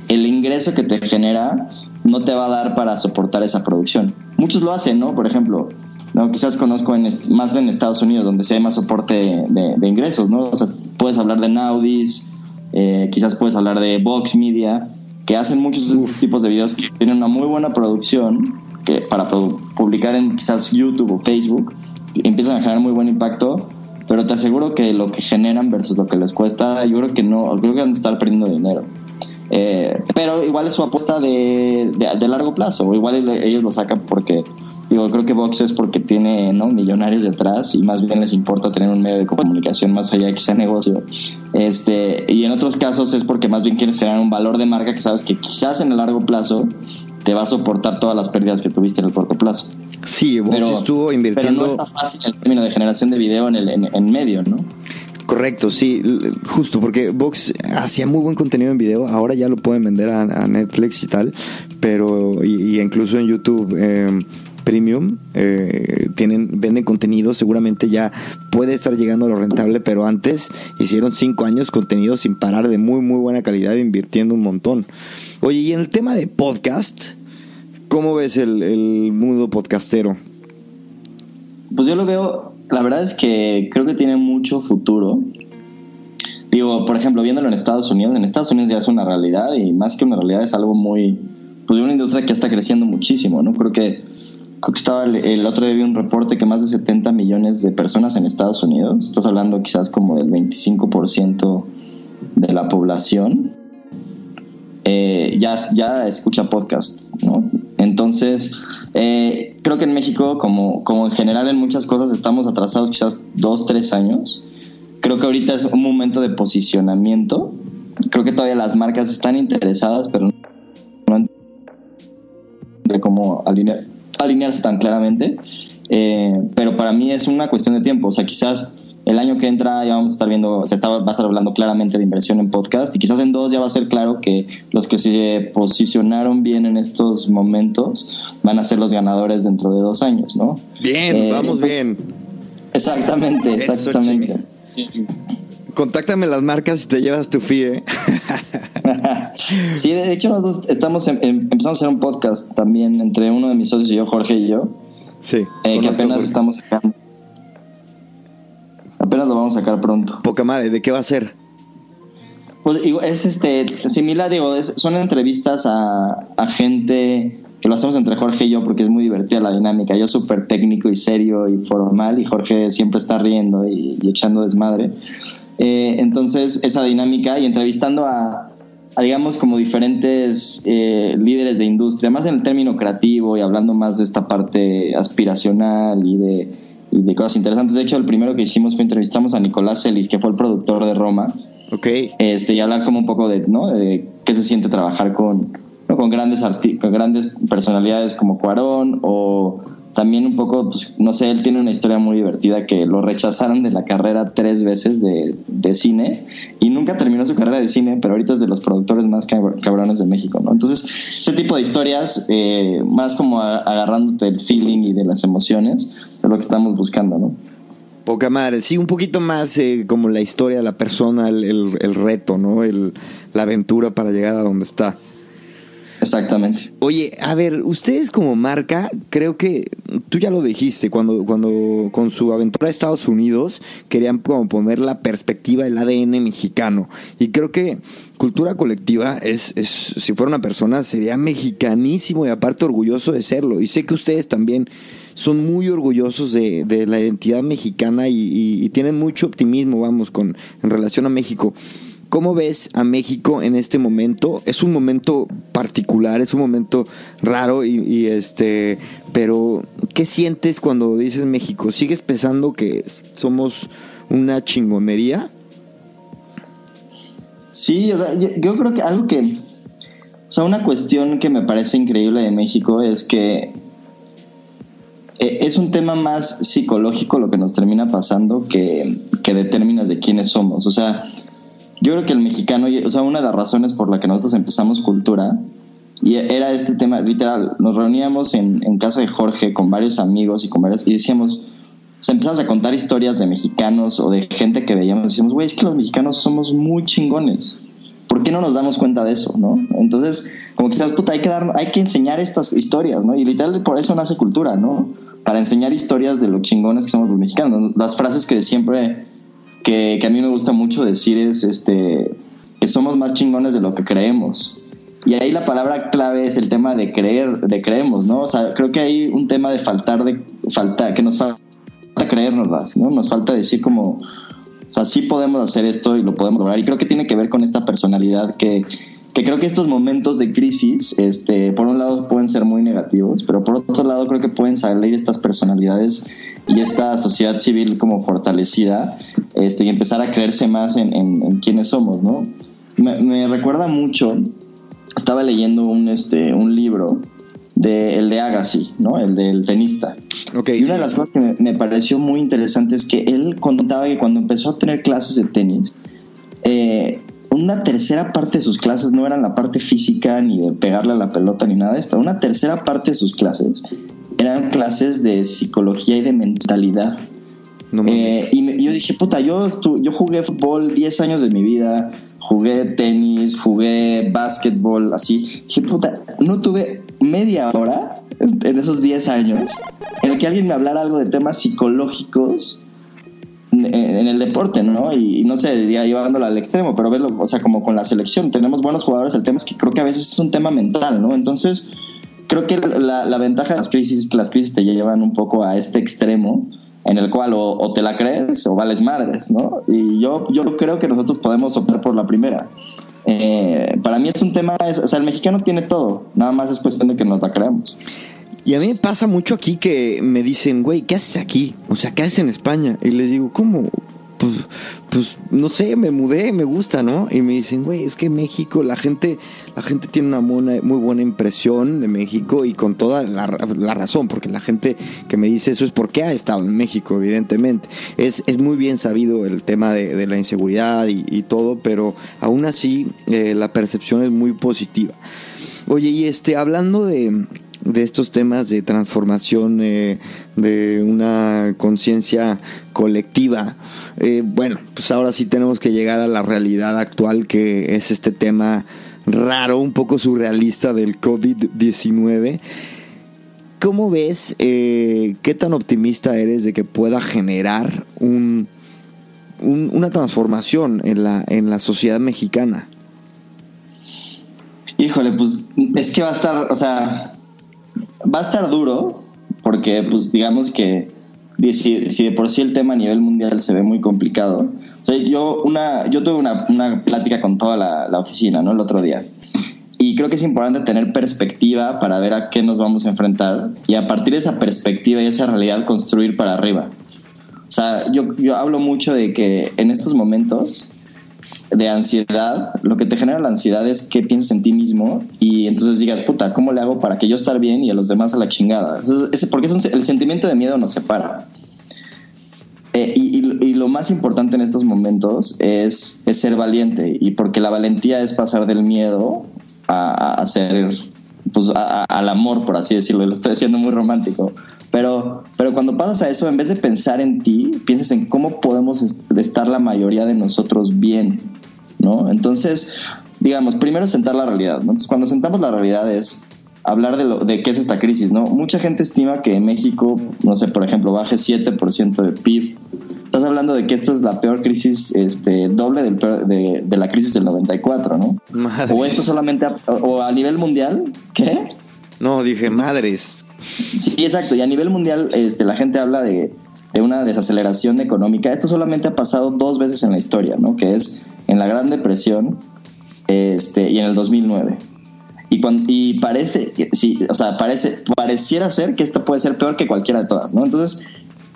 el ingreso que te genera no te va a dar para soportar esa producción. Muchos lo hacen, ¿no? Por ejemplo, ¿no? quizás conozco en más en Estados Unidos, donde se hay más soporte de, ingresos, ¿no? O sea, puedes hablar de Naudis, eh, quizás puedes hablar de Vox Media, que hacen muchos de estos tipos de videos que tienen una muy buena producción que para publicar en quizás YouTube o Facebook empiezan a generar muy buen impacto, pero te aseguro que lo que generan versus lo que les cuesta, yo creo que no, creo que van a estar perdiendo dinero. Eh, pero igual es su apuesta de, de, largo plazo, igual ellos lo sacan porque, digo, creo que Vox es porque tiene ¿no? millonarios detrás y más bien les importa tener un medio de comunicación más allá de que sea negocio. Este, y en otros casos es porque más bien quieres generar un valor de marca que sabes que quizás en el largo plazo te va a soportar todas las pérdidas que tuviste en el corto plazo. Sí, Vox estuvo invirtiendo. Pero no está fácil el término de generación de video en, el, en, medio, ¿no? Correcto, sí, justo porque Vox hacía muy buen contenido en video, ahora ya lo pueden vender a, Netflix y tal, pero y, incluso en YouTube eh, Premium eh, tienen venden contenido, seguramente ya puede estar llegando a lo rentable, pero antes hicieron cinco años contenido sin parar de muy muy buena calidad, invirtiendo un montón. Oye, y en el tema de podcast, ¿cómo ves el, mundo podcastero? Pues yo lo veo, la verdad es que creo que tiene mucho futuro. Digo, por ejemplo, viéndolo en Estados Unidos, en Estados Unidos ya es una realidad y más que una realidad es algo muy, pues una industria que está creciendo muchísimo, ¿no? Creo que, creo que estaba el, otro día vi un reporte que más de 70 millones de personas en Estados Unidos, estás hablando quizás como del 25% de la población, eh, ya, ya escucha podcast, ¿no? Entonces, eh, creo que en México, como, como en general en muchas cosas, estamos atrasados quizás dos, tres años. Creo que ahorita es un momento de posicionamiento. Creo que todavía las marcas están interesadas, pero no de cómo alinear, alinearse tan claramente. Eh, pero para mí es una cuestión de tiempo. O sea, quizás el año que entra ya vamos a estar viendo, se está, va a estar hablando claramente de inversión en podcast y quizás en dos ya va a ser claro que los que se posicionaron bien en estos momentos van a ser los ganadores dentro de dos años, ¿no? Bien, eh, vamos pues, bien. Exactamente, exactamente. Contáctame las marcas y te llevas tu FIE. sí, de hecho nosotros estamos em, empezamos a hacer un podcast también entre uno de mis socios y yo, Jorge y yo. Sí. Eh, que apenas estamos sacando Apenas lo vamos a sacar pronto. Poca madre, ¿de qué va a ser? Pues es este similar, digo, son entrevistas a, gente que lo hacemos entre Jorge y yo porque es muy divertida la dinámica. Yo súper técnico y serio y formal y Jorge siempre está riendo y, echando desmadre. Eh, entonces, esa dinámica y entrevistando a, digamos, como diferentes eh, líderes de industria, más en el término creativo y hablando más de esta parte aspiracional y de y de cosas interesantes. De hecho, el primero que hicimos fue entrevistamos a Nicolás Celis, que fue el productor de Roma. Ok. Este, y hablar como un poco de, ¿no? de qué se siente trabajar con, con, grandes con grandes personalidades como Cuarón o también un poco, pues, no sé, él tiene una historia muy divertida que lo rechazaron de la carrera tres veces de, de, cine y nunca terminó su carrera de cine, pero ahorita es de los productores más cabrones de México, ¿no? Entonces, ese tipo de historias, eh, más como agarrándote el feeling y de las emociones, es lo que estamos buscando, ¿no? Poca madre, sí, un poquito más eh, como la historia la persona, el, el, el reto, ¿no? El, la aventura para llegar a donde está. Exactamente. Oye, a ver, ustedes como marca, creo que tú ya lo dijiste, cuando, cuando con su aventura a Estados Unidos querían como poner la perspectiva del ADN mexicano. Y creo que cultura colectiva es, es, si fuera una persona, sería mexicanísimo y aparte orgulloso de serlo. Y sé que ustedes también son muy orgullosos de, de la identidad mexicana y, y, y, tienen mucho optimismo, vamos, con, en relación a México. ¿Cómo ves a México en este momento? Es un momento particular, es un momento raro y, este, pero ¿qué sientes cuando dices México? ¿Sigues pensando que somos una chingonería? Sí, o sea, yo, yo creo que algo que, o sea, una cuestión que me parece increíble de México es que eh, es un tema más psicológico lo que nos termina pasando que, que de términos de quiénes somos. O sea, yo creo que el mexicano, o sea, una de las razones por la que nosotros empezamos cultura, y era este tema, literal, nos reuníamos en, en casa de Jorge con varios amigos y con y decíamos, o sea, empezamos a contar historias de mexicanos o de gente que veíamos, y decíamos, güey, es que los mexicanos somos muy chingones. ¿Por qué no nos damos cuenta de eso, no? Entonces, como que puta, hay que dar, hay que enseñar estas historias, ¿no? Y literal por eso nace cultura, ¿no? Para enseñar historias de lo chingones que somos los mexicanos. Las frases que siempre que, que, a mí me gusta mucho decir es este que somos más chingones de lo que creemos. Y ahí la palabra clave es el tema de creer, de creemos, ¿no? O sea, creo que hay un tema de faltar de falta que nos falta creernos, ¿no? Nos falta decir como o sea, sí podemos hacer esto y lo podemos lograr. Y creo que tiene que ver con esta personalidad que, que creo que estos momentos de crisis, este, por un lado pueden ser muy negativos, pero por otro lado creo que pueden salir estas personalidades y esta sociedad civil como fortalecida este, y empezar a creerse más en, en, en quiénes somos, ¿no? Me, me, recuerda mucho, estaba leyendo un, este, un libro de el de Agassi, ¿no? El del tenista. Okay, y una de las cosas que me, me, pareció muy interesante es que él contaba que cuando empezó a tener clases de tenis, eh, una tercera parte de sus clases no eran la parte física ni de pegarle a la pelota ni nada de esto. Una tercera parte de sus clases eran clases de psicología y de mentalidad. No eh, y me, yo dije, puta, yo, yo jugué fútbol 10 años de mi vida, jugué tenis, jugué básquetbol, así. Dije, puta, no tuve media hora en, en esos 10 años en el que alguien me hablara algo de temas psicológicos en el deporte, ¿no? Y, no sé, ya llevándolo al extremo, pero verlo, o sea, como con la selección, tenemos buenos jugadores, el tema es que creo que a veces es un tema mental, ¿no? Entonces, creo que la, ventaja de las crisis que las crisis te llevan un poco a este extremo en el cual o, te la crees o vales madres, ¿no? Y yo, yo creo que nosotros podemos optar por la primera. Eh, para mí es un tema, o sea, el mexicano tiene todo, nada más es cuestión de que nos la creamos. Y a mí me pasa mucho aquí que me dicen, güey, ¿qué haces aquí? O sea, ¿qué haces en España? Y les digo, ¿cómo? Pues, pues no sé, me mudé, me gusta, ¿no? Y me dicen, güey, es que México, la gente, la gente tiene una buena, muy buena impresión de México y con toda la, la, razón, porque la gente que me dice eso es porque ha estado en México, evidentemente. Es, es muy bien sabido el tema de, de la inseguridad y, y, todo, pero aún así eh, la percepción es muy positiva. Oye, y este, hablando de, de estos temas de transformación eh, de una conciencia colectiva. Eh, bueno, pues ahora sí tenemos que llegar a la realidad actual que es este tema raro, un poco surrealista del COVID-19. ¿Cómo ves, eh, qué tan optimista eres de que pueda generar un, un, una transformación en la, en la sociedad mexicana? Híjole, pues es que va a estar, o sea, va a estar duro, porque pues digamos que si, si, de por sí el tema a nivel mundial se ve muy complicado. O sea, yo, una, yo tuve una, una plática con toda la, la, oficina, ¿no? El otro día. Y creo que es importante tener perspectiva para ver a qué nos vamos a enfrentar y a partir de esa perspectiva y esa realidad construir para arriba. sea, yo, yo hablo mucho de que en estos momentos de ansiedad, lo que te genera la ansiedad es que piensas en ti mismo y entonces digas, puta, ¿cómo le hago para que yo estar bien y a los demás a la chingada? porque es el sentimiento de miedo nos separa. Eh, y, lo más importante en estos momentos es, ser valiente y porque la valentía es pasar del miedo a, a ser, pues, al amor, por así decirlo, lo estoy haciendo muy romántico. Pero, pero cuando pasas a eso, en vez de pensar en ti, piensas en cómo podemos estar la mayoría de nosotros bien, ¿no? Entonces, digamos, primero sentar la realidad. Entonces, cuando sentamos la realidad es hablar de, lo, de qué es esta crisis, ¿no? Mucha gente estima que en México, no sé, por ejemplo, baje 7% de PIB. Estás hablando de que esta es la peor crisis, este, doble del de, de, la crisis del 94, ¿no? O esto solamente, o a nivel mundial, ¿qué? No, dije madres. Sí, exacto. Y a nivel mundial, este, la gente habla de, una desaceleración económica. Esto solamente ha pasado dos veces en la historia, ¿no? Que es en la Gran Depresión este, y en el 2009. Y, cuando, y parece, sí, o sea, parece, pareciera ser que esto puede ser peor que cualquiera de todas, ¿no? Entonces,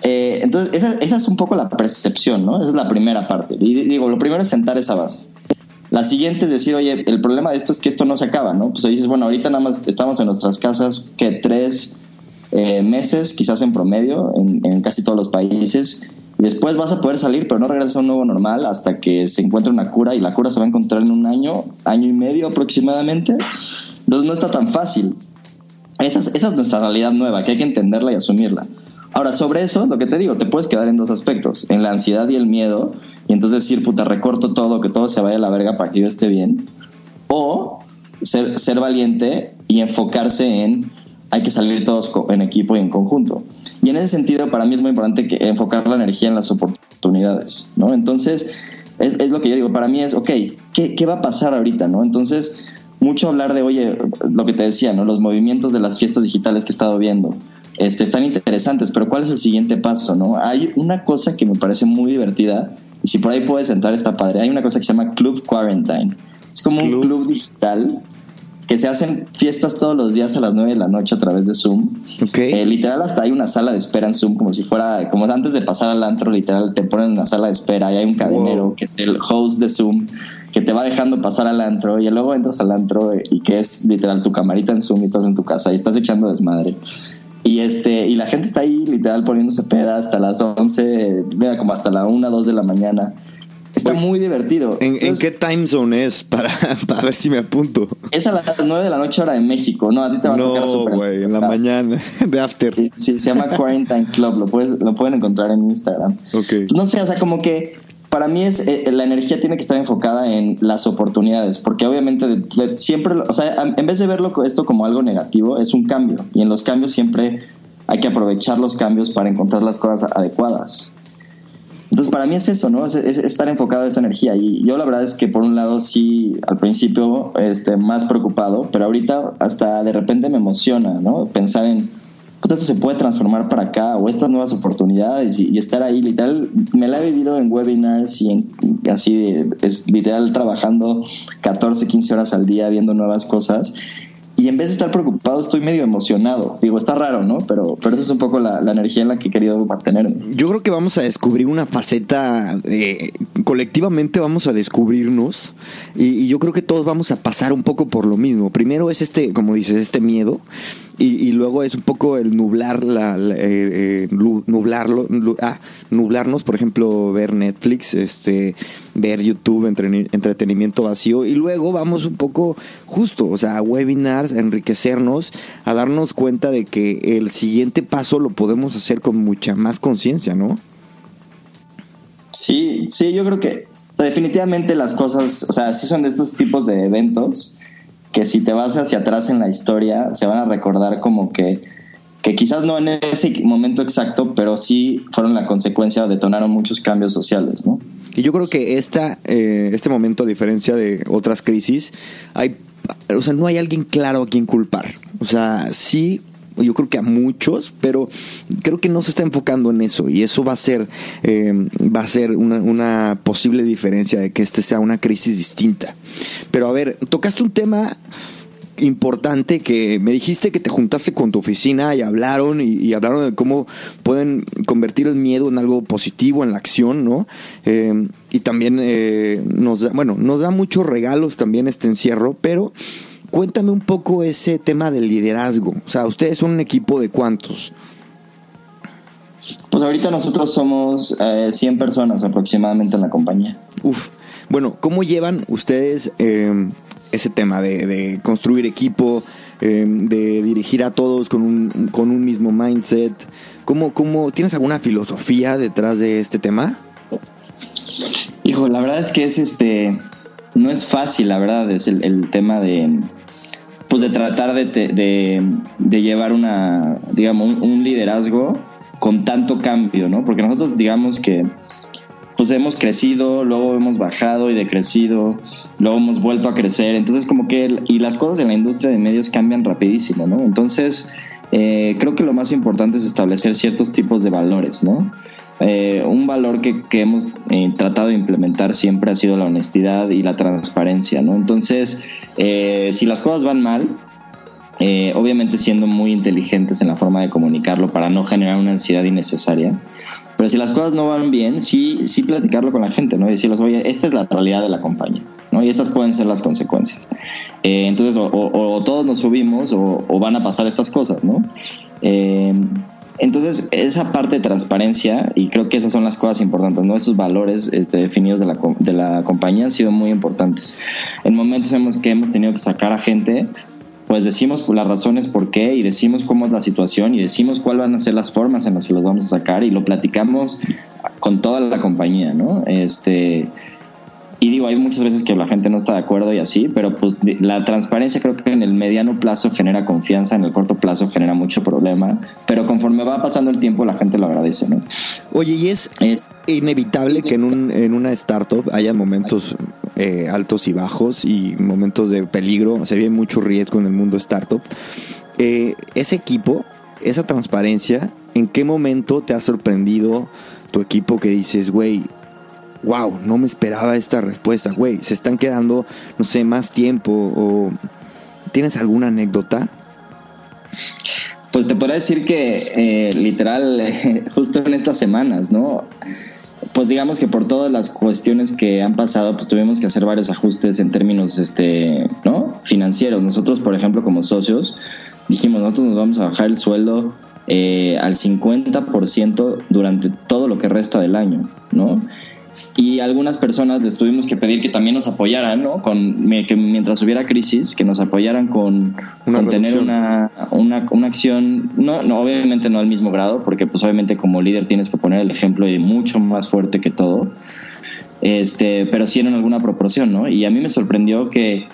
eh, entonces esa, esa, es un poco la percepción, ¿no? Esa es la primera parte. Y digo, lo primero es sentar esa base. La siguiente es decir, oye, el problema de esto es que esto no se acaba, ¿no? Pues dices, bueno, ahorita nada más estamos en nuestras casas que tres eh, meses, quizás en promedio, en, casi todos los países. Después vas a poder salir, pero no regresas a un nuevo normal hasta que se encuentre una cura y la cura se va a encontrar en un año, año y medio aproximadamente. Entonces no está tan fácil. Esa es, esa es nuestra realidad nueva, que hay que entenderla y asumirla. Ahora, sobre eso, lo que te digo, te puedes quedar en dos aspectos, en la ansiedad y el miedo, y entonces decir, puta, recorto todo, que todo se vaya a la verga para que yo esté bien. O ser, valiente y enfocarse en hay que salir todos en equipo y en conjunto. Y en ese sentido, para mí es muy importante que enfocar la energía en las oportunidades, ¿no? Entonces, es, es lo que yo digo, para mí es, ok, ¿qué, ¿qué, va a pasar ahorita, no? Entonces, mucho hablar de, oye, lo que te decía, ¿no? Los movimientos de las fiestas digitales que he estado viendo, este, están interesantes, pero ¿cuál es el siguiente paso, no? Hay una cosa que me parece muy divertida, y si por ahí puedes entrar está padre, hay una cosa que se llama Club Quarantine. Es como un club digital que se hacen fiestas todos los días a las 9 de la noche a través de Zoom. Eh, literal, hasta hay una sala de espera en Zoom, como si fuera, como antes de pasar al antro, literal, te ponen una sala de espera y hay un cadenero que es el host de Zoom que te va dejando pasar al antro y luego entras al antro y que es literal tu camarita en Zoom y estás en tu casa y estás echando desmadre. Y este y la gente está ahí literal poniéndose peda hasta las 11, mira, como hasta la 1, 2 de la mañana. Está muy divertido. ¿En, qué time zone es? Para, para, ver si me apunto. Es a las 9 de la noche hora de México. No, a ti te va a tocar No, güey, en la mañana, de after. Sí, se llama Quarantine Club. Lo, puedes, lo pueden encontrar en Instagram. Ok. No sé, o sea, como que para mí es eh, la energía tiene que estar enfocada en las oportunidades, porque obviamente siempre, o sea, en vez de verlo esto como algo negativo, es un cambio y en los cambios siempre hay que aprovechar los cambios para encontrar las cosas adecuadas. Entonces, para mí es eso, ¿no? Es, estar enfocado en esa energía. Y yo la verdad es que por un lado sí, al principio, este, más preocupado, pero ahorita hasta de repente me emociona, ¿no? Pensar en, esto se puede transformar para acá o estas nuevas oportunidades y, estar ahí literal me la he vivido en webinars y en, así es literal trabajando 14 15 horas al día viendo nuevas cosas y en vez de estar preocupado estoy medio emocionado. Digo, está raro, ¿no? Pero, pero esa es un poco la, energía en la que he querido mantenerme. Yo creo que vamos a descubrir una faceta, colectivamente vamos a descubrirnos y, yo creo que todos vamos a pasar un poco por lo mismo. Primero es este, como dices, este miedo y, luego es un poco el nublar la, eh, eh, nublarlo ah, nublarnos por ejemplo ver Netflix este ver YouTube entretenimiento vacío y luego vamos un poco justo o sea a webinars a enriquecernos a darnos cuenta de que el siguiente paso lo podemos hacer con mucha más conciencia no sí sí yo creo que definitivamente las cosas o sea sí son estos tipos de eventos que si te vas hacia atrás en la historia, se van a recordar como que, que quizás no en ese momento exacto, pero sí fueron la consecuencia, detonaron muchos cambios sociales, ¿no? Y yo creo que esta, eh, este momento, a diferencia de otras crisis, hay, o sea, no hay alguien claro a quien culpar. O sea, sí yo creo que a muchos, pero creo que no se está enfocando en eso y eso va a ser, eh, va a ser una, posible diferencia de que este sea una crisis distinta. Pero a ver, tocaste un tema importante que me dijiste que te juntaste con tu oficina y hablaron y, hablaron de cómo pueden convertir el miedo en algo positivo, en la acción, ¿no? Eh, y también eh, nos da, bueno, nos da muchos regalos también este encierro, pero cuéntame un poco ese tema del liderazgo. O sea, ustedes son un equipo de cuántos? Pues ahorita nosotros somos 100 personas aproximadamente en la compañía. Uf. Bueno, ¿cómo llevan ustedes ese tema de, construir equipo, eh, de dirigir a todos con un, con un mismo mindset. ¿Cómo, ¿Cómo, tienes alguna filosofía detrás de este tema? Hijo, la verdad es que es este, no es fácil, la verdad, es el, tema de, pues de tratar de, de, llevar una, digamos, un liderazgo con tanto cambio, ¿no? Porque nosotros digamos que pues hemos crecido, luego hemos bajado y decrecido, luego hemos vuelto a crecer. Entonces, como que, y las cosas en la industria de medios cambian rapidísimo, ¿no? Entonces, eh, creo que lo más importante es establecer ciertos tipos de valores, ¿no? Eh, un valor que, hemos eh, tratado de implementar siempre ha sido la honestidad y la transparencia, ¿no? Entonces, si las cosas van mal, obviamente siendo muy inteligentes en la forma de comunicarlo para no generar una ansiedad innecesaria, pero si las cosas no van bien, sí, sí platicarlo con la gente, ¿no? Y decirles, oye, esta es la realidad de la compañía, ¿no? Y estas pueden ser las consecuencias. Eh, entonces, o, todos nos subimos o, van a pasar estas cosas, ¿no? Entonces, esa parte de transparencia, y creo que esas son las cosas importantes, ¿no? Esos valores este, definidos de la, de la compañía han sido muy importantes. En momentos hemos, que hemos tenido que sacar a gente pues decimos las razones por qué y decimos cómo es la situación y decimos cuáles van a ser las formas en las que los vamos a sacar y lo platicamos con toda la compañía, ¿no? Este, y digo, hay muchas veces que la gente no está de acuerdo y así, pero pues la transparencia creo que en el mediano plazo genera confianza, en el corto plazo genera mucho problema, pero conforme va pasando el tiempo la gente lo agradece, ¿no? Oye, y es, es inevitable que en, un, en una startup haya momentos eh, altos y bajos y momentos de peligro, se ve mucho riesgo en el mundo startup. Eh, ese equipo, esa transparencia, ¿en qué momento te ha sorprendido tu equipo que dices, güey, wow, no me esperaba esta respuesta, güey, se están quedando, no sé, más tiempo o tienes alguna anécdota? Pues te puedo decir que eh, literal, justo en estas semanas, ¿no? Pues digamos que por todas las cuestiones que han pasado, pues tuvimos que hacer varios ajustes en términos, este, ¿no? Financieros. Nosotros, por ejemplo, como socios, dijimos, nosotros nos vamos a bajar el sueldo eh, al 50% durante todo lo que resta del año, ¿no? Y algunas personas les tuvimos que pedir que también nos apoyaran, ¿no? Con, que mientras hubiera crisis, que nos apoyaran con, tener una, una, una, acción, no, no, obviamente no al mismo grado, porque pues obviamente como líder tienes que poner el ejemplo y mucho más fuerte que todo, este, pero sí en alguna proporción, ¿no? Y a mí me sorprendió que,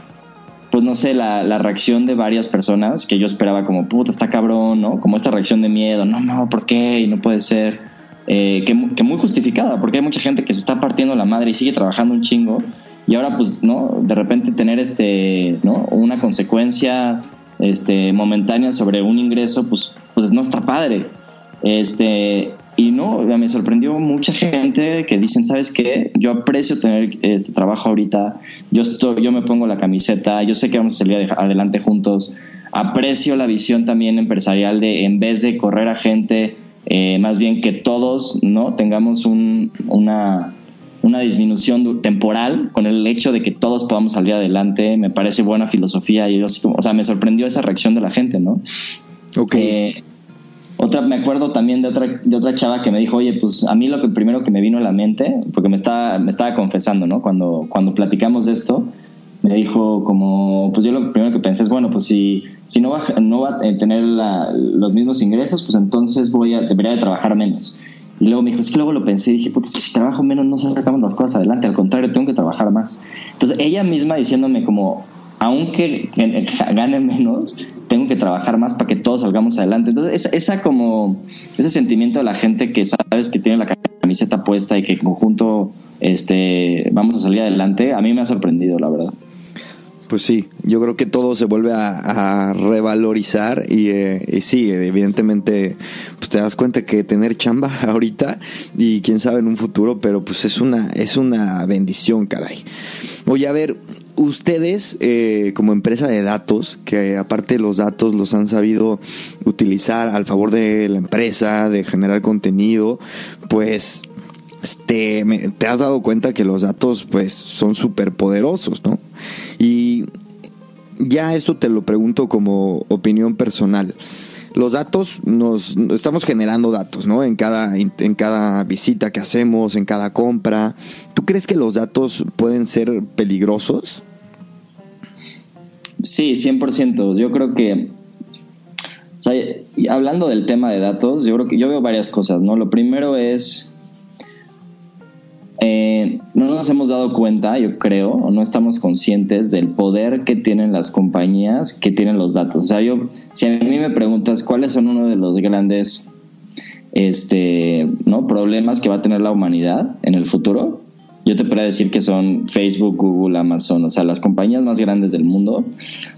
pues no sé, la, la reacción de varias personas, que yo esperaba como, puta, está cabrón, ¿no? Como esta reacción de miedo, no, no, ¿por qué? Y no puede ser eh, que, muy justificada, porque hay mucha gente que se está partiendo la madre y sigue trabajando un chingo, y ahora pues, ¿no? De repente tener este, ¿no? Una consecuencia este, momentánea sobre un ingreso, pues, pues no está padre. Este, y no, me sorprendió mucha gente que dicen, ¿sabes qué? Yo aprecio tener este trabajo ahorita, yo, estoy, yo me pongo la camiseta, yo sé que vamos a salir adelante juntos, aprecio la visión también empresarial de en vez de correr a gente, eh, más bien que todos no tengamos una, una disminución temporal con el hecho de que todos podamos salir adelante, me parece buena filosofía y yo o sea, me sorprendió esa reacción de la gente, ¿no? Ok. Eh, otra, me acuerdo también de otra, de otra chava que me dijo, oye, pues a mí lo que primero que me vino a la mente, porque me estaba, me estaba confesando, ¿no? Cuando, cuando platicamos de esto, me dijo como, pues yo lo primero que pensé es, bueno, pues si, si no va, no va a tener los mismos ingresos, pues entonces voy a, debería de trabajar menos. Y luego me dijo, es que luego lo pensé y dije, pues si trabajo menos no sacamos las cosas adelante, al contrario, tengo que trabajar más. Entonces ella misma diciéndome como, aunque gane menos, tengo que trabajar más para que todos salgamos adelante. Entonces esa, como, ese sentimiento de la gente que sabes que tiene la camiseta puesta y que en conjunto este, vamos a salir adelante, a mí me ha sorprendido, la verdad. Pues sí, yo creo que todo se vuelve a, revalorizar y, eh, y, sí, evidentemente pues te das cuenta que tener chamba ahorita y quién sabe en un futuro, pero pues es una, es una bendición, caray. Oye, a ver, ustedes, eh, como empresa de datos, que aparte los datos los han sabido utilizar al favor de la empresa, de generar contenido, pues este, te has dado cuenta que los datos pues son súper poderosos, ¿no? Y ya esto te lo pregunto como opinión personal. Los datos nos estamos generando datos, ¿no? En cada en cada visita que hacemos, en cada compra. ¿Tú crees que los datos pueden ser peligrosos? Sí, 100%. Yo creo que hablando del tema de datos, yo creo que yo veo varias cosas, ¿no? Lo primero es eh, no nos hemos dado cuenta, yo creo, o no estamos conscientes del poder que tienen las compañías que tienen los datos. O sea, yo, si a mí me preguntas cuáles son uno de los grandes este, ¿no? problemas que va a tener la humanidad en el futuro, yo te podría decir que son Facebook, Google, Amazon, o sea, las compañías más grandes del mundo,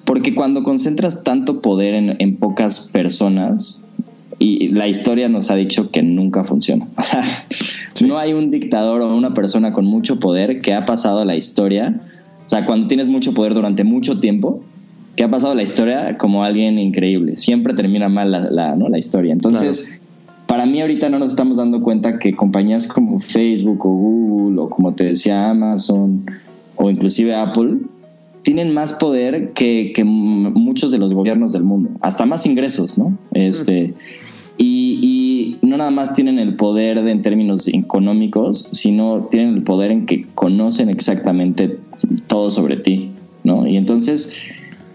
porque cuando concentras tanto poder en, en pocas personas, y la historia nos ha dicho que nunca funciona. O sea, no hay un dictador o una persona con mucho poder que ha pasado a la historia. O sea, cuando tienes mucho poder durante mucho tiempo, que ha pasado a la historia como alguien increíble. Siempre termina mal la, ¿no? la historia. Entonces, para mí ahorita no nos estamos dando cuenta que compañías como Facebook o Google o como te decía Amazon o inclusive Apple tienen más poder que, que muchos de los gobiernos del mundo, hasta más ingresos, ¿no? Este, no nada más tienen el poder de, en términos económicos, sino tienen el poder en que conocen exactamente todo sobre ti, ¿no? Y entonces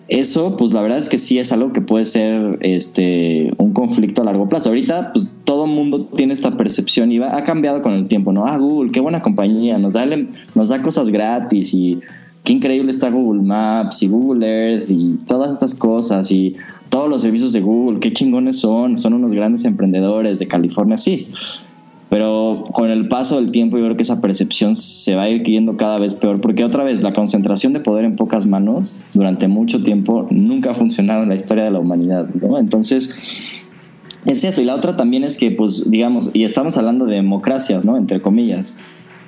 eso, pues la verdad es que sí es algo que puede ser este un conflicto a largo plazo. Ahorita, pues todo mundo tiene esta percepción y va, ha cambiado con el tiempo, ¿no? Ah, Google, qué buena compañía, nos da, nos da cosas gratis y qué increíble está Google Maps y Google Earth y todas estas cosas y todos los servicios de Google, qué chingones son, son unos grandes emprendedores de California, sí. Pero con el paso del tiempo yo creo que esa percepción se va a ir yendo cada vez peor, porque otra vez la concentración de poder en pocas manos durante mucho tiempo nunca ha funcionado en la historia de la humanidad. ¿no? Entonces, es eso. Y la otra también es que, pues, digamos, y estamos hablando de democracias, ¿no? Entre comillas.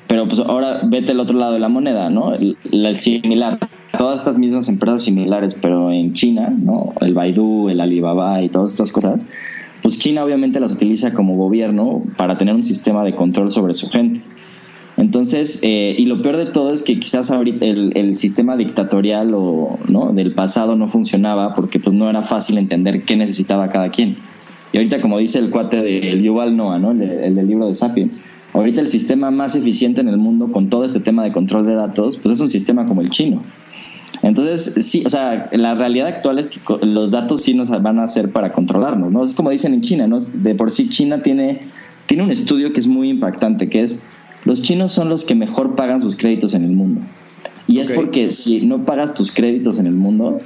Pero pues ahora vete al otro lado de la moneda, ¿no? El, similar. Todas estas mismas empresas similares, pero en China, ¿no? El Baidu, el Alibaba y todas estas cosas, pues China obviamente las utiliza como gobierno para tener un sistema de control sobre su gente. Entonces, eh, y lo peor de todo es que quizás ahorita el, el, sistema dictatorial o no del pasado no funcionaba porque pues no era fácil entender qué necesitaba cada quien. Y ahorita, como dice el cuate del Yuval Noah, ¿no? El, el del libro de Sapiens, ahorita el sistema más eficiente en el mundo con todo este tema de control de datos, pues es un sistema como el chino. Entonces, sí, o sea, la realidad actual es que los datos sí nos van a hacer para controlarnos, ¿no? Es como dicen en China, ¿no? De por sí China tiene, tiene un estudio que es muy impactante, que es, los chinos son los que mejor pagan sus créditos en el mundo. Y es porque si no pagas tus créditos en el mundo,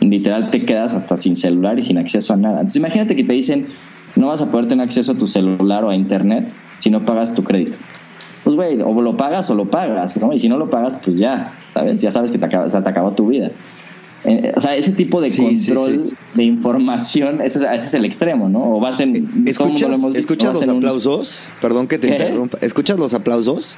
literal te quedas hasta sin celular y sin acceso a nada. Entonces imagínate que te dicen, no vas a poder tener acceso a tu celular o a internet si no pagas tu crédito. Pues, güey, o lo pagas o lo pagas, ¿no? Y si no lo pagas, pues ya, ¿sabes? Ya sabes que te, acaba, te acabó tu vida. Eh, o sea, ese tipo de control de información, ese, es el extremo, ¿no? O vas en. ¿Escuchas, ¿escuchas los aplausos? Perdón que te interrumpa. ¿Escuchas los aplausos?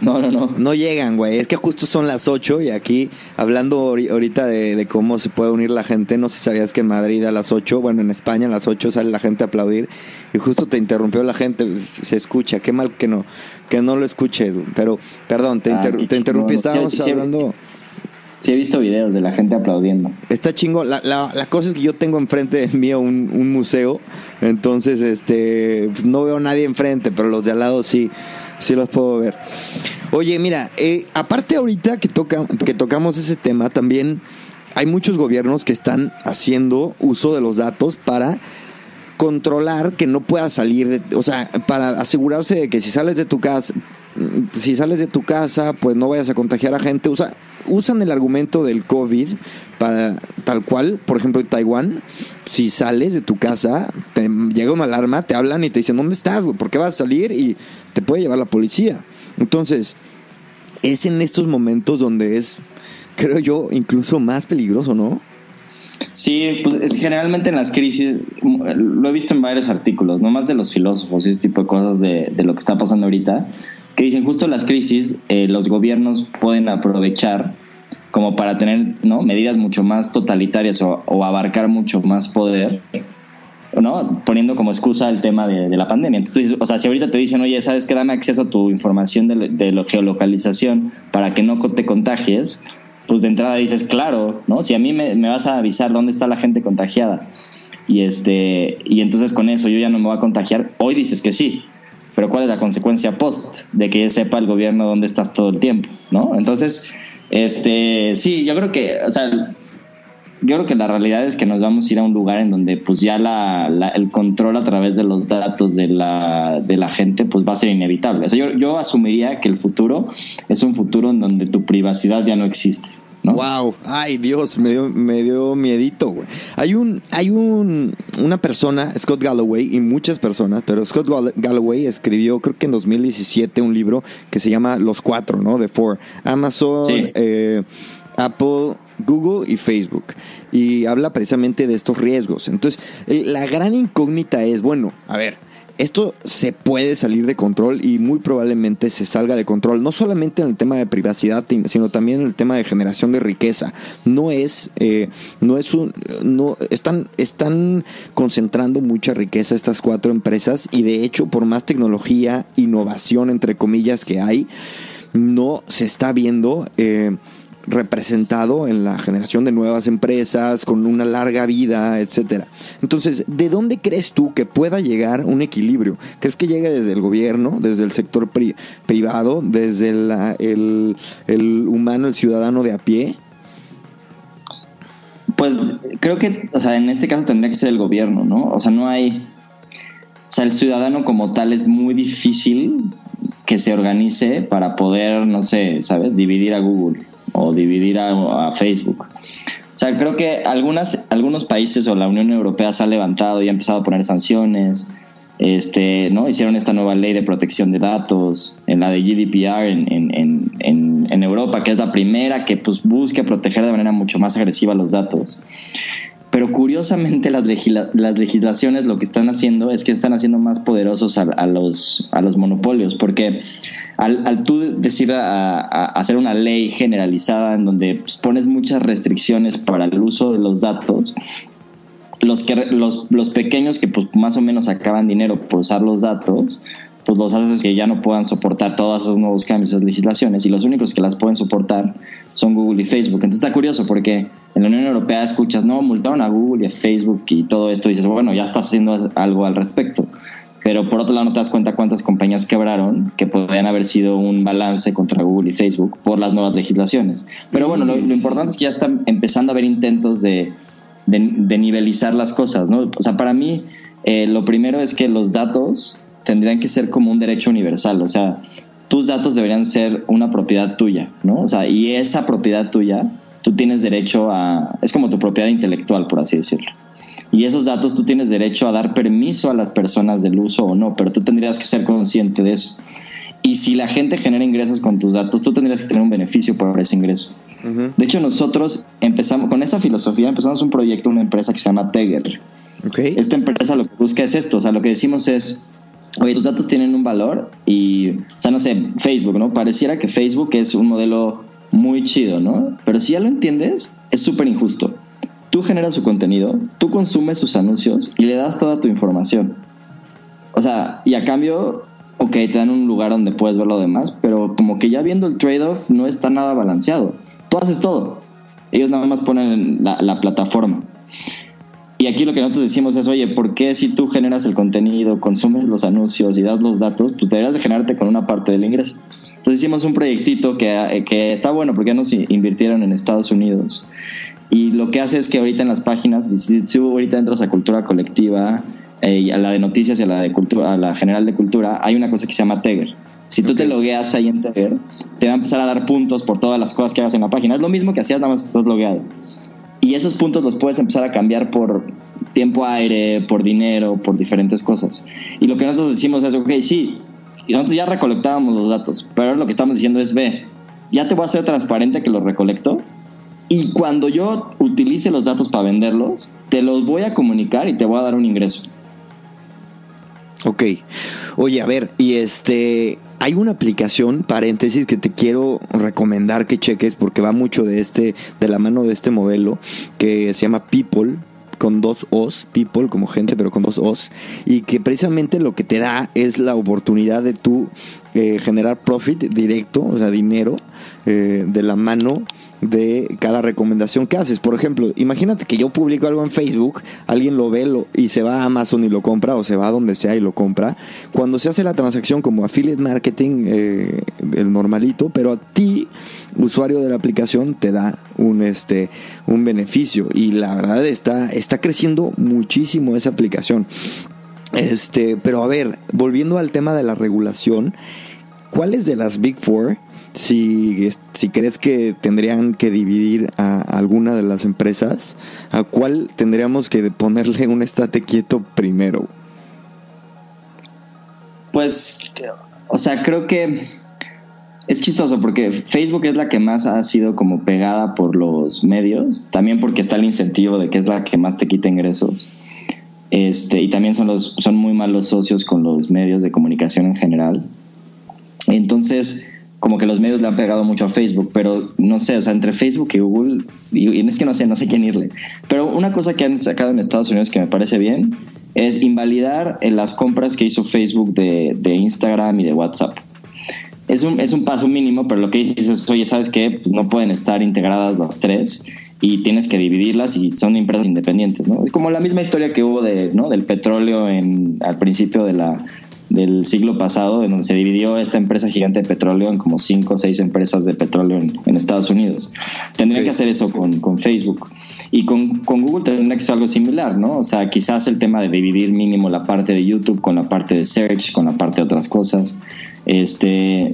No, no, no. No llegan, güey. Es que justo son las 8 y aquí, hablando ahorita de, cómo se puede unir la gente, no sé si sabías que en Madrid a las 8, bueno, en España a las 8 sale la gente a aplaudir y justo te interrumpió la gente, se escucha, qué mal que no, que no lo escuches, pero perdón, te, ah, interrumpí, estábamos hablando... Sí, he visto videos de la gente aplaudiendo. Está chingo. La, la, cosa es que yo tengo enfrente mío un, un museo, entonces este pues, no veo a nadie enfrente, pero los de al lado sí sí los puedo ver. Oye, mira, eh, aparte ahorita que, toca, que tocamos ese tema, también hay muchos gobiernos que están haciendo uso de los datos para controlar que no puedas salir, de, o sea, para asegurarse de que si sales de tu casa, si sales de tu casa, pues no vayas a contagiar a gente. O sea, usan el argumento del COVID para tal cual, por ejemplo, en Taiwán, si sales de tu casa, te llega una alarma, te hablan y te dicen, ¿dónde estás, güey? ¿Por qué vas a salir? Y te puede llevar la policía. Entonces, es en estos momentos donde es, creo yo, incluso más peligroso, ¿no? Sí, pues es generalmente en las crisis, lo he visto en varios artículos, no más de los filósofos y ese tipo de cosas de, lo que está pasando ahorita, que dicen justo las crisis eh, los gobiernos pueden aprovechar como para tener ¿no? medidas mucho más totalitarias o, abarcar mucho más poder, ¿no? poniendo como excusa el tema de, la pandemia. Entonces, o sea, si ahorita te dicen, oye, ¿sabes qué? Dame acceso a tu información de, de geolocalización para que no te contagies, pues de entrada dices, claro, ¿no? Si a mí me, me vas a avisar dónde está la gente contagiada y, este, y entonces con eso yo ya no me voy a contagiar, hoy dices que sí. Pero ¿cuál es la consecuencia post de que sepa el gobierno dónde estás todo el tiempo? ¿no? Entonces, este, sí, yo creo que, o sea, yo creo que la realidad es que nos vamos a ir a un lugar en donde pues ya la, el control a través de los datos de la, de la gente pues va a ser inevitable. O sea, yo, yo asumiría que el futuro es un futuro en donde tu privacidad ya no existe. Wow, ay Dios, me dio, me dio miedito, güey. Hay un, hay un, una persona, Scott Galloway, y muchas personas, pero Scott Galloway escribió, creo que en 2017, un libro que se llama Los Cuatro, ¿no? De Four. Amazon, eh, Apple, Google y Facebook. Y habla precisamente de estos riesgos. Entonces, la gran incógnita es, bueno, a ver, esto se puede salir de control y muy probablemente se salga de control, no solamente en el tema de privacidad, sino también en el tema de generación de riqueza. No es, eh, no es un, no, están, están concentrando mucha riqueza estas cuatro empresas y de hecho por más tecnología, innovación entre comillas que hay, no se está viendo eh, representado en la generación de nuevas empresas con una larga vida, etcétera. Entonces, ¿de dónde crees tú que pueda llegar un equilibrio? ¿Crees que llegue desde el gobierno, desde el sector privado, desde el, el humano, el ciudadano de a pie? Pues creo que, o sea, en este caso tendría que ser el gobierno, ¿no? O sea, no hay, o sea, el ciudadano como tal es muy difícil que se organice para poder, no sé, ¿sabes? Dividir a Google o dividir a, Facebook. O sea, creo que algunas, algunos países o la Unión Europea se ha levantado y ha empezado a poner sanciones. Este, ¿no? Hicieron esta nueva ley de protección de datos, en la de GDPR en, en, en, en Europa, que es la primera que pues, busca proteger de manera mucho más agresiva los datos. Pero curiosamente las, las legislaciones lo que están haciendo es que están haciendo más poderosos a, los, a los monopolios, porque al, al tú decir a, hacer una ley generalizada en donde pues, pones muchas restricciones para el uso de los datos, los, que, los, los pequeños que pues más o menos acaban dinero por usar los datos, pues los haces que ya no puedan soportar todos esos nuevos cambios, esas legislaciones, y los únicos que las pueden soportar son Google y Facebook. Entonces está curioso porque en la Unión Europea escuchas, no, multaron a Google y a Facebook y todo esto, y dices, bueno, ya estás haciendo algo al respecto. Pero por otro lado no te das cuenta cuántas compañías quebraron que podrían haber sido un balance contra Google y Facebook por las nuevas legislaciones. Pero bueno, lo, importante es que ya están empezando a haber intentos de, de, nivelizar las cosas, ¿no? O sea, para mí eh, lo primero es que los datos tendrían que ser como un derecho universal, o sea, tus datos deberían ser una propiedad tuya, ¿no? O sea, y esa propiedad tuya, tú tienes derecho a, es como tu propiedad intelectual, por así decirlo. Y esos datos tú tienes derecho a dar permiso a las personas del uso o no, pero tú tendrías que ser consciente de eso. Y si la gente genera ingresos con tus datos, tú tendrías que tener un beneficio por ese ingreso. De hecho, nosotros empezamos, con esa filosofía, empezamos un proyecto, una empresa que se llama Teger. Okay. Esta empresa lo que busca es esto, o sea, lo que decimos es, oye, tus datos tienen un valor y, o sea, no sé, Facebook, ¿no? Pareciera que Facebook es un modelo muy chido, ¿no? Pero si ya lo entiendes, es súper injusto. Tú generas su contenido, tú consumes sus anuncios y le das toda tu información. O sea, y a cambio, ok, te dan un lugar donde puedes ver lo demás, pero como que ya viendo el trade-off no está nada balanceado. Tú haces todo. Ellos nada más ponen la, la plataforma. Y aquí lo que nosotros decimos es, oye, ¿por qué si tú generas el contenido, consumes los anuncios y das los datos, pues deberías de generarte con una parte del ingreso? Entonces hicimos un proyectito que, que está bueno porque ya nos invirtieron en Estados Unidos. Y lo que hace es que ahorita en las páginas, si tú ahorita entras a Cultura Colectiva, eh, a la de noticias y a la de cultura, a la general de cultura, hay una cosa que se llama Teger. Si tú te logueas ahí en Teger, te va a empezar a dar puntos por todas las cosas que hagas en la página. Es lo mismo que hacías nada más estás logueado. Y esos puntos los puedes empezar a cambiar por tiempo aire, por dinero, por diferentes cosas. Y lo que nosotros decimos es, ok, sí, y nosotros ya recolectábamos los datos, pero ahora lo que estamos diciendo es, ve, ya te voy a hacer transparente que los recolecto y cuando yo utilice los datos para venderlos, te los voy a comunicar y te voy a dar un ingreso. Ok. Oye, a ver, y este, hay una aplicación, paréntesis, que te quiero recomendar que cheques porque va mucho de este, de la mano de este modelo, que se llama People con dos O's, people como gente, pero con dos O's, y que precisamente lo que te da es la oportunidad de tú eh, generar profit directo, o sea, dinero eh, de la mano de cada recomendación que haces. Por ejemplo, imagínate que yo publico algo en Facebook, alguien lo ve lo, y se va a Amazon y lo compra o se va a donde sea y lo compra. Cuando se hace la transacción como affiliate marketing, eh, el normalito, pero a ti, usuario de la aplicación, te da un, este, un beneficio. Y la verdad está, está creciendo muchísimo esa aplicación. Este, pero a ver, volviendo al tema de la regulación, ¿cuáles de las Big Four si, si crees que tendrían que dividir a alguna de las empresas, ¿a cuál tendríamos que ponerle un estate quieto primero? Pues, o sea, creo que es chistoso porque Facebook es la que más ha sido como pegada por los medios, también porque está el incentivo de que es la que más te quita ingresos. Este, y también son los son muy malos socios con los medios de comunicación en general. Entonces, como que los medios le han pegado mucho a Facebook, pero no sé, o sea, entre Facebook y Google, y, es que no sé, no sé quién irle. Pero una cosa que han sacado en Estados Unidos que me parece bien es invalidar en las compras que hizo Facebook de, Instagram y de WhatsApp. Es un, es un paso mínimo, pero lo que dices es, oye, ¿sabes qué? Pues no pueden estar integradas las tres y tienes que dividirlas y son empresas independientes, ¿no? Es como la misma historia que hubo de, ¿no? del petróleo en, al principio de la, del siglo pasado, en donde se dividió esta empresa gigante de petróleo en como cinco o seis empresas de petróleo en, Estados Unidos. Tendría que hacer eso con, Facebook. Y con, Google tendría que ser algo similar, ¿no? O sea, quizás el tema de dividir mínimo la parte de YouTube con la parte de search, con la parte de otras cosas. Este,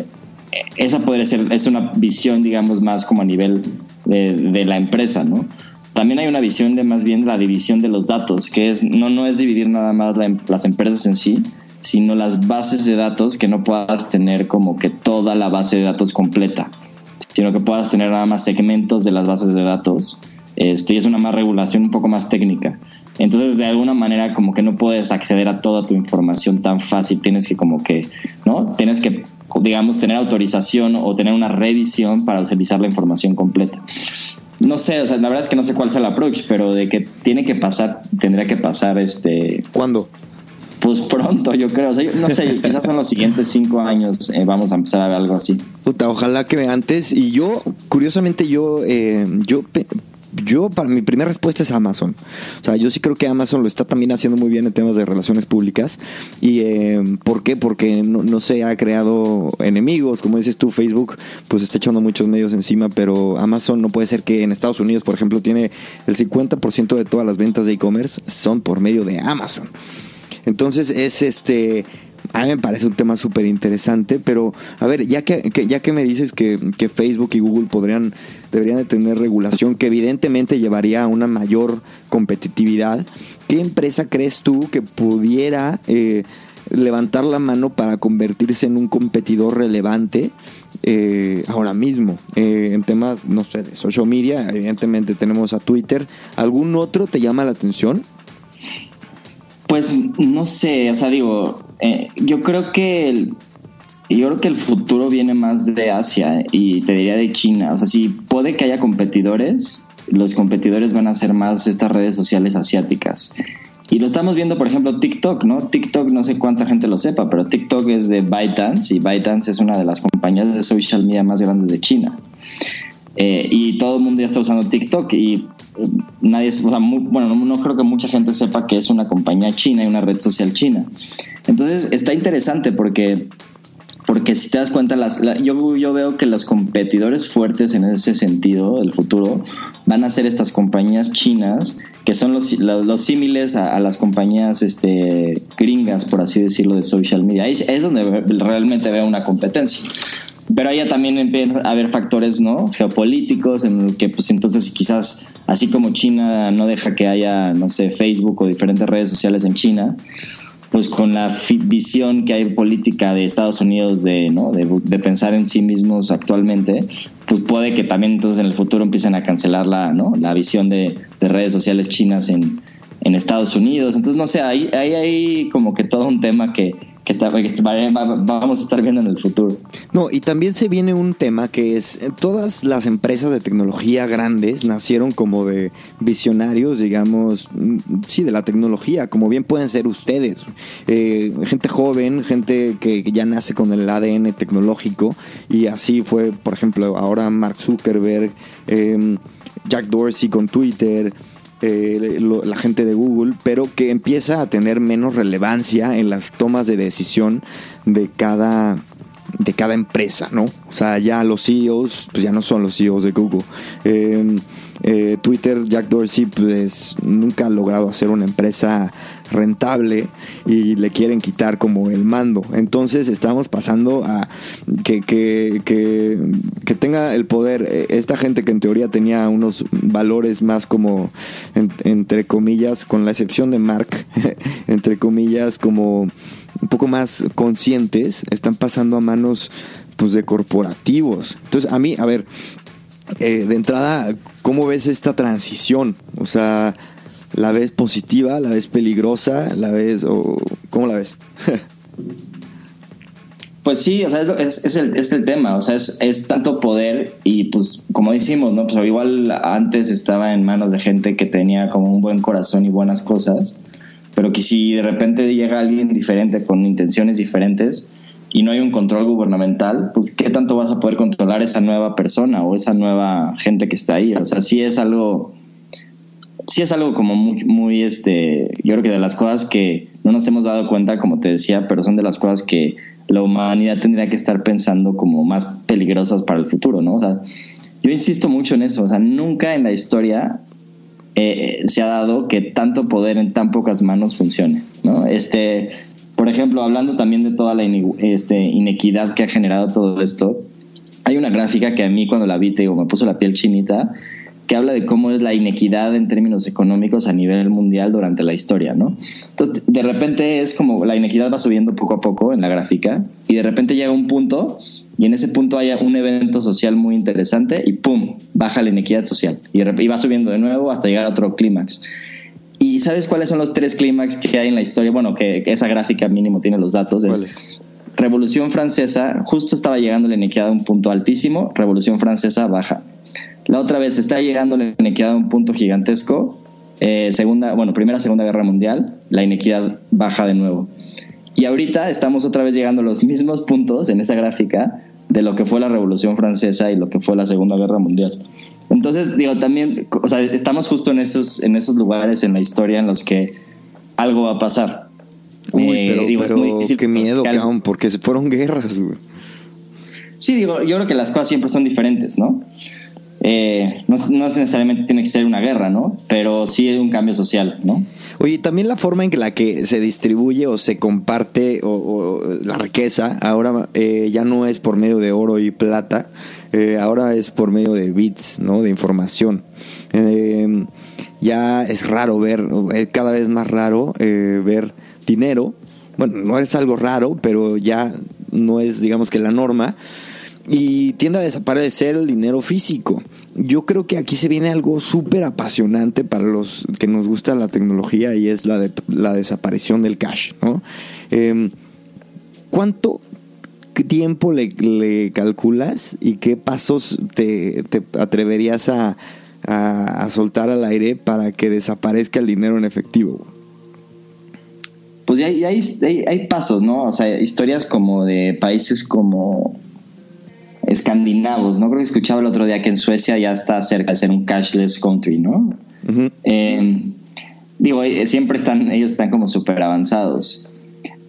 esa podría ser, es una visión, digamos, más como a nivel de, la empresa, ¿no? También hay una visión de más bien la división de los datos, que es no, no es dividir nada más las empresas en sí, sino las bases de datos que no puedas tener como que toda la base de datos completa, sino que puedas tener nada más segmentos de las bases de datos. Este, y es una más regulación un poco más técnica. Entonces, de alguna manera, como que no puedes acceder a toda tu información tan fácil. Tienes que, como que, ¿no? Tienes que, digamos, tener autorización o tener una revisión para utilizar la información completa. No sé, o sea, la verdad es que no sé cuál sea el approach, pero de que tiene que pasar, tendría que pasar este. ¿Cuándo? Pues pronto, yo creo. no sé, quizás en los siguientes cinco años eh, vamos a empezar a ver algo así. Ojalá que antes. Y yo, curiosamente, yo, eh, yo, yo, para mi primera respuesta es Amazon. O sea, yo sí creo que Amazon lo está también haciendo muy bien en temas de relaciones públicas. ¿Y eh, por qué? Porque no, no, se ha creado enemigos. Como dices tú, Facebook, pues está echando muchos medios encima, pero Amazon no puede ser que en Estados Unidos, por ejemplo, tiene el 50% de todas las ventas de e-commerce son por medio de Amazon. Entonces es este... A mí me parece un tema súper interesante, pero a ver, ya que, ya que me dices que, Facebook y Google podrían, deberían de tener regulación que evidentemente llevaría a una mayor competitividad, ¿qué empresa crees tú que pudiera eh, levantar la mano para convertirse en un competidor relevante eh, ahora mismo eh, en temas, no sé, de social media? Evidentemente tenemos a Twitter. ¿Algún otro te llama la atención? Pues no sé, o sea, digo, eh, yo creo que el, yo creo que el futuro viene más de Asia y te diría de China. O sea, si puede que haya competidores, los competidores van a ser más estas redes sociales asiáticas. Y lo estamos viendo, por ejemplo, TikTok, ¿no? TikTok, no sé cuánta gente lo sepa, pero TikTok es de ByteDance y ByteDance es una de las compañías de social media más grandes de China. Eh, y todo el mundo ya está usando TikTok y nadie, o sea, bueno, no, creo que mucha gente sepa que es una compañía china y una red social china. Entonces está interesante porque, porque si te das cuenta, las, yo, yo veo que los competidores fuertes en ese sentido, el futuro, van a ser estas compañías chinas que son los, los, símiles a, las compañías este, gringas, por así decirlo, de social media. Ahí es donde realmente veo una competencia. Pero allá también empieza a haber factores no geopolíticos en que pues entonces quizás así como China no deja que haya no sé Facebook o diferentes redes sociales en China pues con la visión que hay política de Estados Unidos de, ¿no? de, pensar en sí mismos actualmente, pues puede que también entonces en el futuro empiecen a cancelar la, ¿no? la visión de, redes sociales chinas en, en Estados Unidos. Entonces, no sé, ahí hay, hay como que todo un tema que, que, vamos a estar viendo en el futuro. No, y también se viene un tema que es, eh, todas las empresas de tecnología grandes nacieron como de visionarios, digamos, mm, sí, de la tecnología, como bien pueden ser ustedes. Eh, gente joven, gente que ya nace con el ADN tecnológico, y así fue, por ejemplo, ahora Mark Zuckerberg, em, Jack Dorsey con Twitter, eh, la gente de Google, pero que empieza a tener menos relevancia en las tomas de decisión de cada de cada empresa, ¿no? O sea, ya los CEOs, pues ya no son los CEOs de Google. Em, eh, Twitter, Jack Dorsey, pues nunca ha logrado hacer una empresa rentable y le quieren quitar como el mando. Entonces estamos pasando a que, que, que, tenga el poder eh, esta gente que en teoría tenía unos valores más como, entre comillas, con la excepción de Mark, entre comillas, como un poco más conscientes, están pasando a manos pues de corporativos. Entonces, a mí, a ver, eh, de entrada, ¿cómo ves esta transición? O sea, ¿la ves positiva? ¿La ves peligrosa? ¿La ves o cómo la ves? Pues sí, o sea, es, el, es el, tema, o sea, es, tanto poder y pues como decimos, ¿no? Pues igual antes estaba en manos de gente que tenía como un buen corazón y buenas cosas, pero que si de repente llega alguien diferente con intenciones diferentes y no hay un control gubernamental, pues qué tanto vas a poder controlar esa nueva persona o esa nueva gente que está ahí, o sea, sí es algo sí es algo como muy, muy, este, yo creo que de las cosas que no nos hemos dado cuenta, como te decía, pero son de las cosas que la humanidad tendría que estar pensando como más peligrosas para el futuro, ¿no? O sea, yo insisto mucho en eso, o sea, nunca en la historia eh, se ha dado que tanto poder en tan pocas manos funcione, ¿no? Este, por ejemplo, hablando también de toda la este, inequidad que ha generado todo esto, hay una gráfica que a mí cuando la vi, te digo, me puso la piel chinita, que habla de cómo es la inequidad en términos económicos a nivel mundial durante la historia, ¿no? Entonces, de repente es como la inequidad va subiendo poco a poco en la gráfica y de repente llega un punto y en ese punto hay un evento social muy interesante y ¡pum! baja la inequidad social y, va subiendo de nuevo hasta llegar a otro clímax. ¿Y sabes cuáles son los tres clímax que hay en la historia? Bueno, que, esa gráfica mínimo tiene los datos. ¿Cuáles? Revolución Francesa, justo estaba llegando la inequidad a un punto altísimo, Revolución Francesa baja. La otra vez está llegando la inequidad a un punto gigantesco. Eh, segunda, bueno, primera, segunda guerra mundial, la inequidad baja de nuevo. Y ahorita estamos otra vez llegando a los mismos puntos en esa gráfica de lo que fue la Revolución Francesa y lo que fue la Segunda Guerra Mundial. Entonces, digo, también, o sea, estamos justo en esos, en esos lugares en la historia en los que algo va a pasar. Uy, eh, pero, pero qué miedo, cabrón, porque fueron guerras, güey. Sí, digo, yo creo que las cosas siempre son diferentes, ¿no? Eh, no, necesariamente tiene que ser una guerra, ¿no? Pero sí es un cambio social, ¿no? Oye, también la forma en que la que se distribuye o se comparte o, la riqueza ahora eh, ya no es por medio de oro y plata, eh, ahora es por medio de bits, ¿no? De información. ya es raro ver, cada vez más raro ver dinero. Bueno, no es algo raro, pero ya no es, digamos que la norma y tiende a desaparecer el dinero físico. Yo creo que aquí se viene algo súper apasionante para los que nos gusta la tecnología y es la, de, la desaparición del cash. ¿no? Em, ¿Cuánto tiempo le, calculas y qué pasos te, atreverías a, soltar al aire para que desaparezca el dinero en efectivo? Pues hay, hay, hay, pasos, ¿no? O sea, historias como de países como escandinavos, ¿no? Creo que escuchaba el otro día que en Suecia ya está cerca de ser un cashless country, ¿no? Em, digo, eh, siempre están, ellos están como súper avanzados.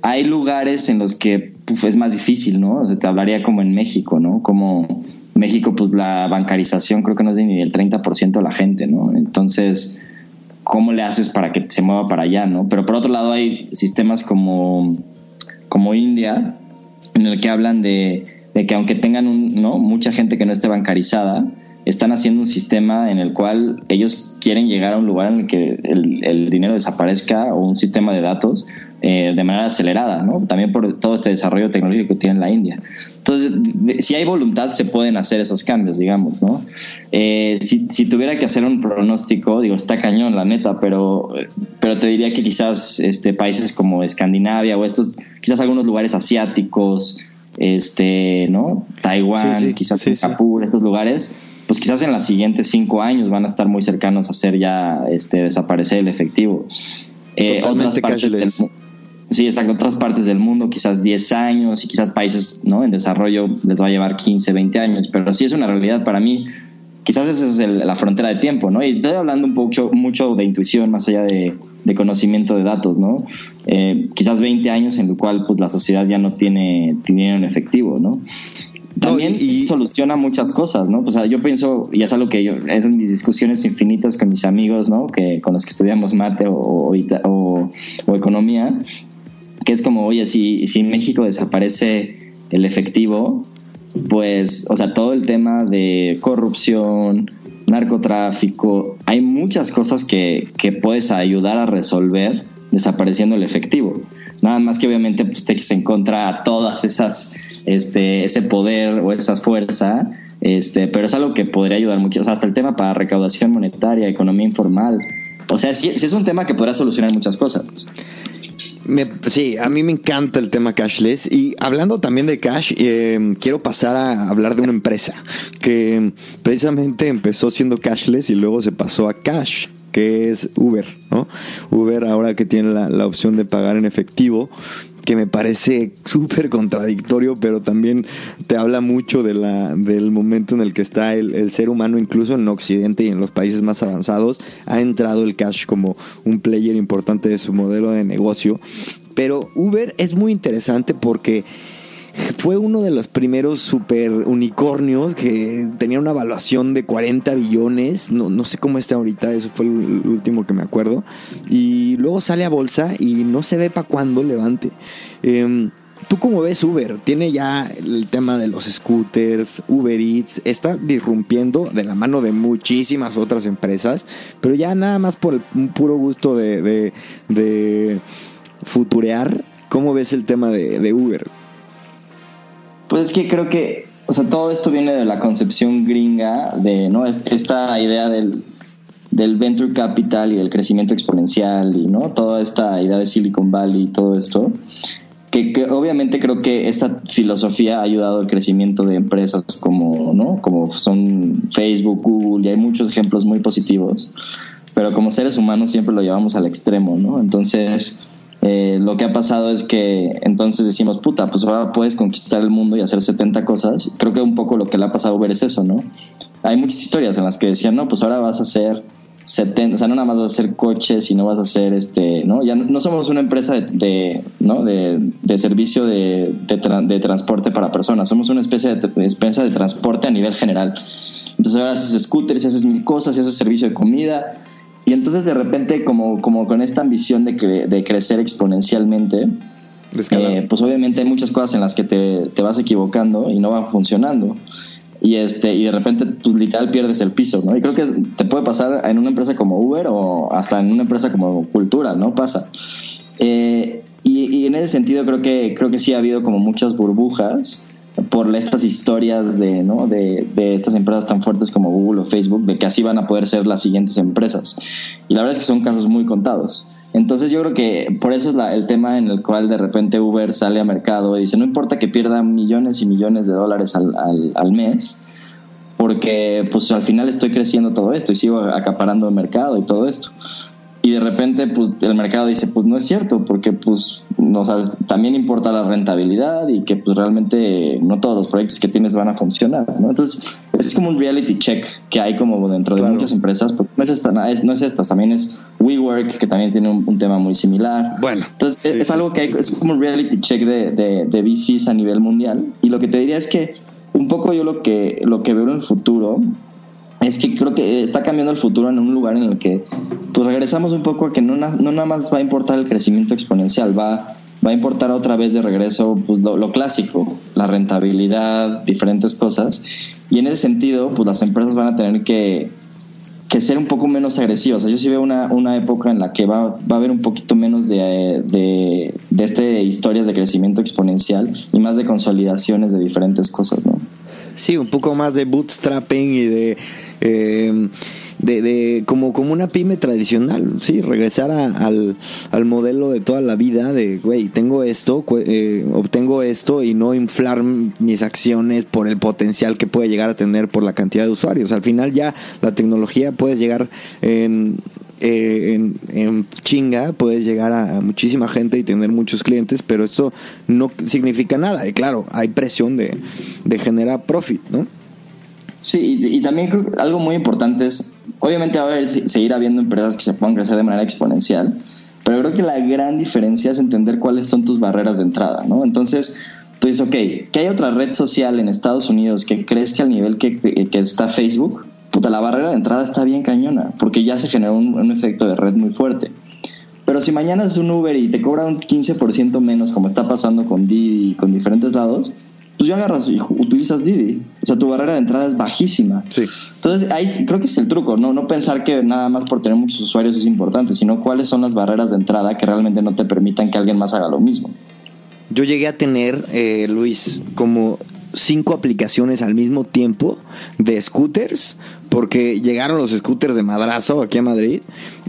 Hay lugares en los que es más difícil, ¿no? O sea, te hablaría como en México, ¿no? Como México, pues la bancarización creo que no es ni del 30% de la gente, ¿no? Entonces, ¿cómo le haces para que se mueva para allá, ¿no? Pero por otro lado hay sistemas como, como India, en el que hablan de de que aunque tengan un, ¿no? mucha gente que no esté bancarizada, están haciendo un sistema en el cual ellos quieren llegar a un lugar en el que el, dinero desaparezca o un sistema de datos eh, de manera acelerada, ¿no? También por todo este desarrollo tecnológico que tiene la India. Entonces, si hay voluntad, se pueden hacer esos cambios, digamos, ¿no? Eh, si, si, tuviera que hacer un pronóstico, digo, está cañón, la neta, pero, pero te diría que quizás este, países como Escandinavia o estos, quizás algunos lugares asiáticos, este, ¿no? Taiwán, quizás Singapur, estos lugares, pues quizás en los siguientes cinco años van a estar muy cercanos a hacer ya este, desaparecer el efectivo. Eh, otras partes del, sí, exacto, otras partes del mundo quizás 10 años y quizás países ¿no? en desarrollo les va a llevar 15, 20 años, pero sí es una realidad para mí. Quizás esa es la frontera de tiempo, ¿no? Y estoy hablando un poco, mucho de intuición más allá de, conocimiento de datos, ¿no? Eh, quizás 20 años en el cual pues la sociedad ya no tiene dinero en efectivo, ¿no? también y, soluciona muchas cosas, ¿no? O sea, yo pienso, y es algo que yo, esas mis discusiones infinitas con mis amigos, ¿no? Que con los que estudiamos mate o, o, economía, que es como, oye, si, si en México desaparece el efectivo, pues, o sea, todo el tema de corrupción, narcotráfico, hay muchas cosas que, que puedes ayudar a resolver desapareciendo el efectivo. Nada más que obviamente pues te en contra a todas esas, este, ese poder o esa fuerza, este, pero es algo que podría ayudar mucho, o sea, hasta el tema para recaudación monetaria, economía informal, o sea, sí, es un tema que podrá solucionar muchas cosas. Sí, a mí me encanta el tema cashless y hablando también de cash, eh, quiero pasar a hablar de una empresa que precisamente empezó siendo cashless y luego se pasó a cash que es Uber, ¿no? Uber ahora que tiene la, opción de pagar en efectivo, que me parece súper contradictorio, pero también te habla mucho de la, del momento en el que está el, el, ser humano, incluso en Occidente y en los países más avanzados, ha entrado el cash como un player importante de su modelo de negocio. Pero Uber es muy interesante porque fue uno de los primeros super unicornios que tenía una evaluación de 40 billones. No, no sé cómo está ahorita, eso fue el último que me acuerdo. Y luego sale a bolsa y no se ve para cuándo levante. Em, ¿Tú cómo ves Uber? Tiene ya el tema de los scooters, Uber Eats, está disrumpiendo de la mano de muchísimas otras empresas, pero ya nada más por el puro gusto de, de, de futurear. ¿Cómo ves el tema de, de Uber? Pues es que creo que, o sea, todo esto viene de la concepción gringa de, ¿no? Es esta idea del, del venture capital y del crecimiento exponencial y, ¿no? Toda esta idea de Silicon Valley y todo esto. Que, que, obviamente creo que esta filosofía ha ayudado al crecimiento de empresas como, ¿no? Como son Facebook, Google, y hay muchos ejemplos muy positivos. Pero como seres humanos siempre lo llevamos al extremo, ¿no? Entonces, eh, lo que ha pasado es que entonces decimos, puta, pues ahora puedes conquistar el mundo y hacer 70 cosas. Creo que un poco lo que le ha pasado a Uber es eso, ¿no? Hay muchas historias en las que decían, no, pues ahora vas a hacer 70, o sea, no nada más vas a hacer coches, sino vas a hacer, este, ¿no? Ya no, somos una empresa de, ¿no? de, de servicio de, de, transporte para personas, somos una especie de, empresa de transporte a nivel general. Entonces ahora haces scooters, haces mil cosas, haces servicio de comida, y entonces de repente, como, como con esta ambición de, de crecer exponencialmente, eh, pues obviamente hay muchas cosas en las que te, te, vas equivocando y no van funcionando. Y, este, y de repente, pues literal pierdes el piso, ¿no? Y creo que te puede pasar en una empresa como Uber o hasta en una empresa como Cultura, ¿no? Pasa. Eh, y, y, en ese sentido creo que, creo que sí ha habido como muchas burbujas por estas historias de, ¿no? de, de, estas empresas tan fuertes como Google o Facebook, de que así van a poder ser las siguientes empresas. Y la verdad es que son casos muy contados. Entonces yo creo que por eso es la, el tema en el cual de repente Uber sale a mercado y dice, no importa que pierda millones y millones de dólares al, al, al mes, porque pues al final estoy creciendo todo esto y sigo acaparando el mercado y todo esto y de repente pues el mercado dice pues no es cierto porque pues no sabes también importa la rentabilidad y que pues realmente no todos los proyectos que tienes van a funcionar ¿no? entonces es como un reality check que hay como dentro de muchas empresas pues no es esta no es esta también es WeWork que también tiene un, tema muy similar. Bueno entonces es, algo que hay, es como un reality check de, de, de VCs a nivel mundial y lo que te diría es que un poco yo lo que lo que veo en el futuro es que creo que está cambiando el futuro en un lugar en el que pues regresamos un poco a que no, no nada más va a importar el crecimiento exponencial, va, va a importar otra vez de regreso pues, lo, clásico, la rentabilidad, diferentes cosas. Y en ese sentido, pues las empresas van a tener que, que ser un poco menos agresivas. yo sí veo una, una época en la que va, va a haber un poquito menos de, de, de este historias de crecimiento exponencial y más de consolidaciones de diferentes cosas, ¿no? Sí, un poco más de bootstrapping y de... Eh, de, de como, como una pyme tradicional, sí, regresar al, al modelo de toda la vida de, güey, tengo esto, eh, obtengo esto y no inflar mis acciones por el potencial que puede llegar a tener por la cantidad de usuarios. Al final ya la tecnología puede llegar en, eh, en, chinga, puedes llegar a, muchísima gente y tener muchos clientes, pero esto no significa nada. Y claro, hay presión de, de generar profit, ¿no? Sí, y, también creo que algo muy importante es, obviamente va a haber, seguir habiendo empresas que se puedan crecer de manera exponencial, pero creo que la gran diferencia es entender cuáles son tus barreras de entrada, ¿no? Entonces, dices, ok, que hay otra red social en Estados Unidos que crezca al nivel que, está Facebook, puta, la barrera de entrada está bien cañona, porque ya se generó un, un efecto de red muy fuerte. Pero si mañana es un Uber y te cobra un 15% menos, como está pasando con Didi y con diferentes lados, pues ya agarras y utilizas Didi. O sea, tu barrera de entrada es bajísima. Sí. Entonces, ahí creo que es el truco, ¿no? No pensar que nada más por tener muchos usuarios es importante, sino cuáles son las barreras de entrada que realmente no te permitan que alguien más haga lo mismo. Yo llegué a tener, eh, Luis, como cinco aplicaciones al mismo tiempo de scooters, porque llegaron los scooters de madrazo aquí a Madrid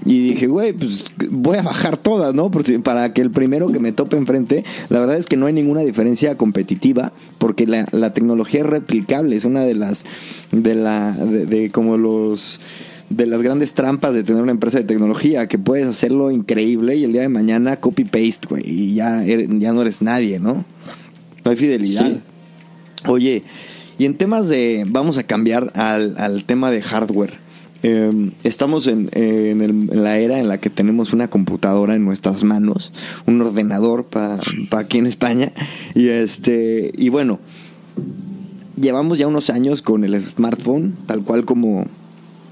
y dije, güey, pues voy a bajar todas, ¿no? para que el primero que me tope enfrente, la verdad es que no hay ninguna diferencia competitiva, porque la, la tecnología es replicable, es una de las, de la, de, como los de las grandes trampas de tener una empresa de tecnología, que puedes hacerlo increíble y el día de mañana copy-paste, güey, y ya, ya no eres nadie, ¿no? No hay fidelidad. Oye, y en temas de, vamos a cambiar al, al tema de hardware. Em, estamos en, en, la era en la que tenemos una computadora en nuestras manos, un ordenador para aquí en España. Y este, y bueno, llevamos ya unos años con el smartphone, tal cual como,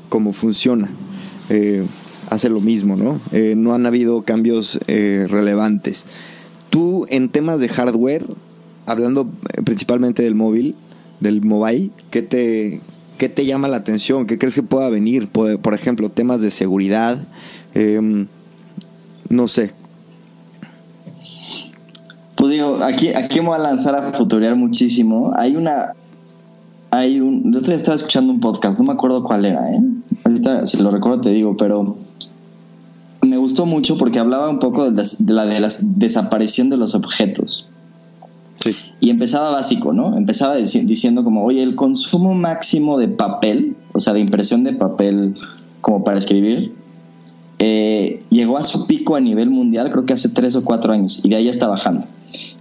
como funciona. Eh, hace lo mismo, ¿no? Eh, no han habido cambios eh, relevantes. Tú, en temas de hardware, hablando principalmente del móvil, del mobile, ¿qué te, ¿Qué te llama la atención? ¿Qué crees que pueda venir? Por, ejemplo, temas de seguridad. Em, no sé. Pues digo, aquí, aquí me voy a lanzar a futurear muchísimo. Hay una. Hay un. Yo día estaba escuchando un podcast, no me acuerdo cuál era, ¿eh? Ahorita, si lo recuerdo, te digo, pero. Me gustó mucho porque hablaba un poco de, la de la desaparición de los objetos. Y empezaba básico, ¿no? Empezaba diciendo como, oye, el consumo máximo de papel, o sea, de impresión de papel como para escribir, eh, llegó a su pico a nivel mundial, creo que hace tres o cuatro años, y de ahí está bajando.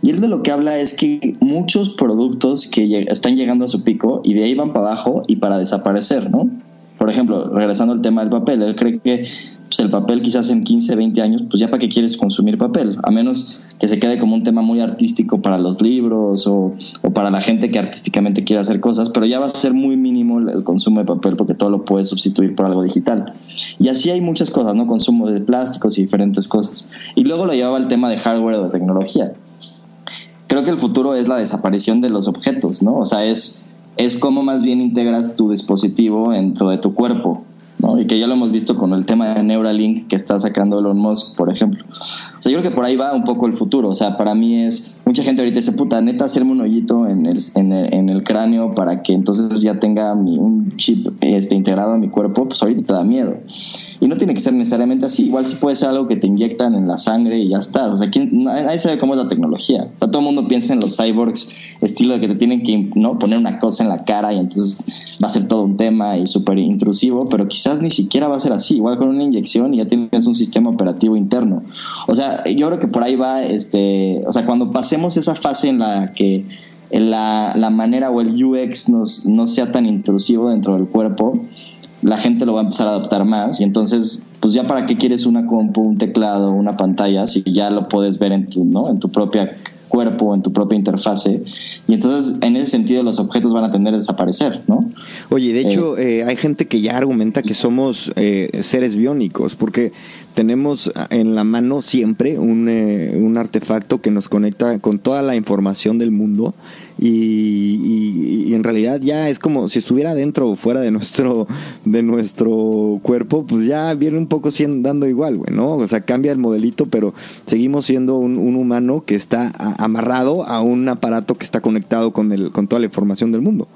Y él de lo que habla es que muchos productos que están llegando a su pico y de ahí van para abajo y para desaparecer, ¿no? Por ejemplo, regresando al tema del papel, él cree que pues, el papel quizás en 15, 20 años, pues ya para qué quieres consumir papel, a menos que se quede como un tema muy artístico para los libros o, para la gente que artísticamente quiere hacer cosas, pero ya va a ser muy mínimo el, consumo de papel porque todo lo puedes sustituir por algo digital. Y así hay muchas cosas, ¿no? Consumo de plásticos y diferentes cosas. Y luego lo llevaba el tema de hardware o de tecnología. Creo que el futuro es la desaparición de los objetos, ¿no? O sea, es, es cómo más bien integras tu dispositivo dentro de tu cuerpo y que ya lo hemos visto con el tema de Neuralink que está sacando Elon Musk, por ejemplo. O sea, yo creo que por ahí va un poco el futuro. O sea, para mí es. Mucha gente ahorita dice, puta, neta, hacerme un hoyito en el, en el, cráneo para que entonces ya tenga un chip este, integrado a mi cuerpo, pues ahorita te da miedo. Y no tiene que ser necesariamente así. Igual sí puede ser algo que te inyectan en la sangre y ya está. O sea, nadie sabe cómo es la tecnología. O sea, todo el mundo piensa en los cyborgs, estilo de que te tienen que ¿no? poner una cosa en la cara y entonces va a ser todo un tema y súper intrusivo, pero quizás ni siquiera va a ser así. Igual con una inyección y ya tienes un sistema operativo interno. O sea, yo creo que por ahí va, este, o sea, cuando pasemos esa fase en la que la, la manera o el UX nos, no sea tan intrusivo dentro del cuerpo, la gente lo va a empezar a adaptar más y entonces pues ya para qué quieres una compu, un teclado, una pantalla si ya lo puedes ver en tu, ¿no? en tu propia cuerpo, en tu propia interfase y entonces en ese sentido los objetos van a tender a desaparecer, ¿no? Oye, de hecho eh, eh, hay gente que ya argumenta que somos eh, seres biónicos porque tenemos en la mano siempre un, eh, un, artefacto que nos conecta con toda la información del mundo y, en realidad ya es como si estuviera dentro o fuera de nuestro, de nuestro cuerpo, pues ya viene un poco siendo, dando igual, güey, ¿no? O sea, cambia el modelito, pero seguimos siendo un, humano que está amarrado a un aparato que está conectado con, el, con toda la información del mundo.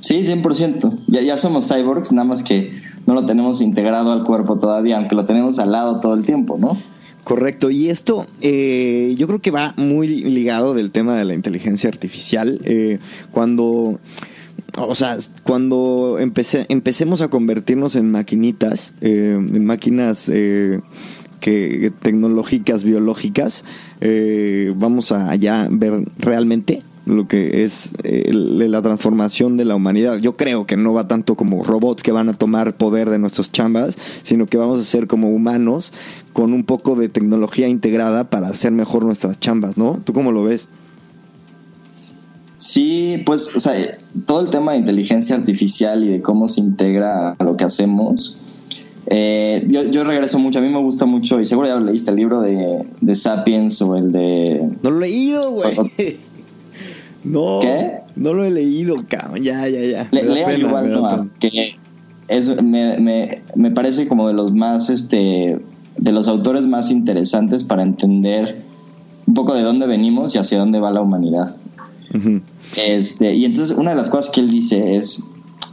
Sí, 100%. Ya, ya somos cyborgs, nada más que no lo tenemos integrado al cuerpo todavía, aunque lo tenemos al lado todo el tiempo, ¿no? Correcto, y esto eh, yo creo que va muy ligado del tema de la inteligencia artificial. Eh, cuando, o sea, cuando empecemos a convertirnos en maquinitas, eh, en máquinas que, tecnológicas, biológicas, vamos a ya ver realmente lo que es eh, la transformación de la humanidad. Yo creo que no va tanto como robots que van a tomar poder de nuestros chambas, sino que vamos a ser como humanos con un poco de tecnología integrada para hacer mejor nuestras chambas, ¿no? ¿Tú cómo lo ves? Sí, pues, o sea, todo el tema de inteligencia artificial y de cómo se integra a lo que hacemos. Eh, yo, yo, regreso mucho, a mí me gusta mucho, y seguro ya lo leíste, el libro de, de Sapiens o el de... No lo he leído, güey. No, no lo he leído, cabrón. Ya, ya, ya. Le, lea igual, que es, me, me, me, parece como de los más, este, de los autores más interesantes para entender un poco de dónde venimos y hacia dónde va la humanidad. este, y entonces una de las cosas que él dice es,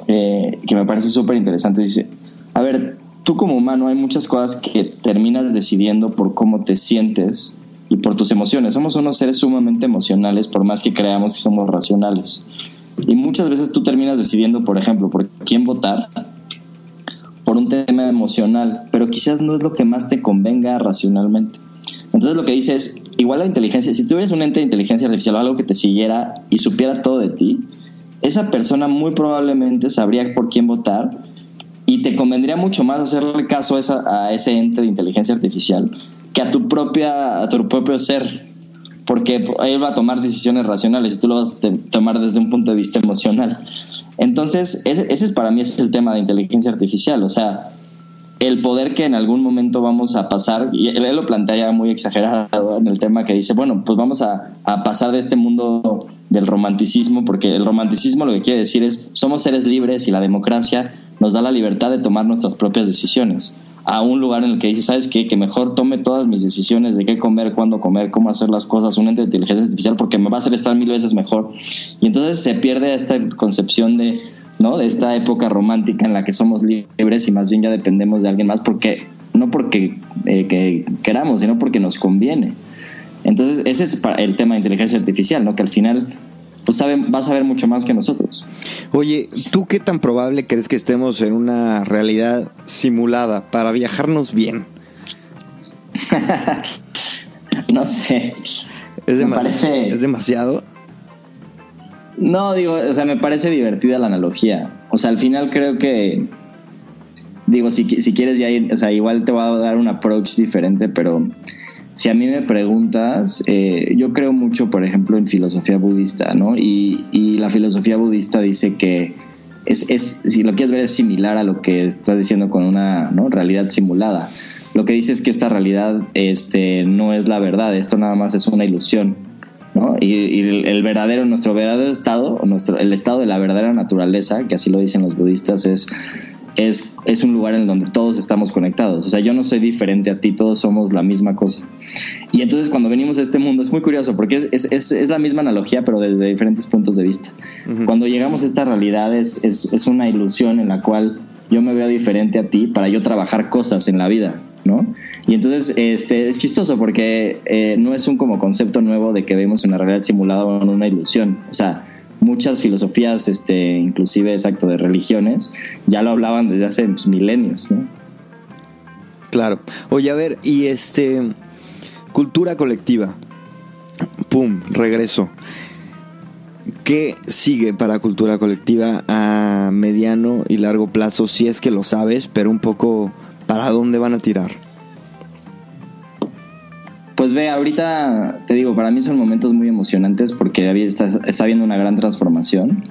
eh, que me parece súper interesante, dice, a ver, tú como humano hay muchas cosas que terminas decidiendo por cómo te sientes y por tus emociones. Somos unos seres sumamente emocionales, por más que creamos que somos racionales. Y muchas veces tú terminas decidiendo, por ejemplo, por quién votar por un tema emocional, pero quizás no es lo que más te convenga racionalmente. Entonces lo que dice es, igual la inteligencia, si tú eres un ente de inteligencia artificial o algo que te siguiera y supiera todo de ti, esa persona muy probablemente sabría por quién votar y te convendría mucho más hacerle caso a, ese ente de inteligencia artificial que a tu propia a tu propio ser. Porque él va a tomar decisiones racionales y tú lo vas a tomar desde un punto de vista emocional. Entonces ese, ese para mí es el tema de inteligencia artificial. O sea el poder que en algún momento vamos a pasar, y él lo plantea ya muy exagerado en el tema que dice, bueno, pues vamos a, a, pasar de este mundo del romanticismo, porque el romanticismo lo que quiere decir es, somos seres libres y la democracia nos da la libertad de tomar nuestras propias decisiones a un lugar en el que dice, ¿sabes qué? Que mejor tome todas mis decisiones de qué comer, cuándo comer, cómo hacer las cosas, un ente de inteligencia artificial, porque me va a hacer estar mil veces mejor. Y entonces se pierde esta concepción de, ¿no? De esta época romántica en la que somos libres y más bien ya dependemos de alguien más, porque no porque eh, que queramos, sino porque nos conviene. Entonces, ese es el tema de inteligencia artificial, ¿no? Que al final pues saben, vas a ver mucho más que nosotros. Oye, ¿tú qué tan probable crees que estemos en una realidad simulada para viajarnos bien? no sé. ¿Es, parece... ¿Es demasiado? No, digo, o sea, me parece divertida la analogía. O sea, al final creo que, digo, si, si quieres ya ir, o sea, igual te voy a dar un approach diferente, pero si a mí me preguntas, eh, yo creo mucho, por ejemplo, en filosofía budista, ¿no? Y, la filosofía budista dice que es, es, si lo quieres ver, es similar a lo que estás diciendo con una realidad simulada. Lo que dice es que esta realidad este, no es la verdad, esto nada más es una ilusión. ¿no? Y, el, verdadero, nuestro verdadero estado, nuestro, el estado de la verdadera naturaleza, que así lo dicen los budistas, es es, es, un lugar en donde todos estamos conectados. O sea, yo no soy diferente a ti, todos somos la misma cosa. Y entonces cuando venimos a este mundo es muy curioso porque es, es, es la misma analogía pero desde diferentes puntos de vista. Cuando llegamos a esta realidad es, es, una ilusión en la cual yo me veo diferente a ti para yo trabajar cosas en la vida, ¿no? Y entonces este, es chistoso porque eh, no es un como concepto nuevo de que vemos una realidad simulada o una ilusión. O sea, muchas filosofías, este, inclusive exacto de religiones, ya lo hablaban desde hace pues, milenios, ¿no? Claro. Oye, a ver, y este cultura colectiva. Pum, regreso. ¿Qué sigue para cultura colectiva a mediano y largo plazo? Si es que lo sabes, pero un poco para dónde van a tirar. Pues ve, ahorita te digo, para mí son momentos muy emocionantes porque está, está habiendo una gran transformación.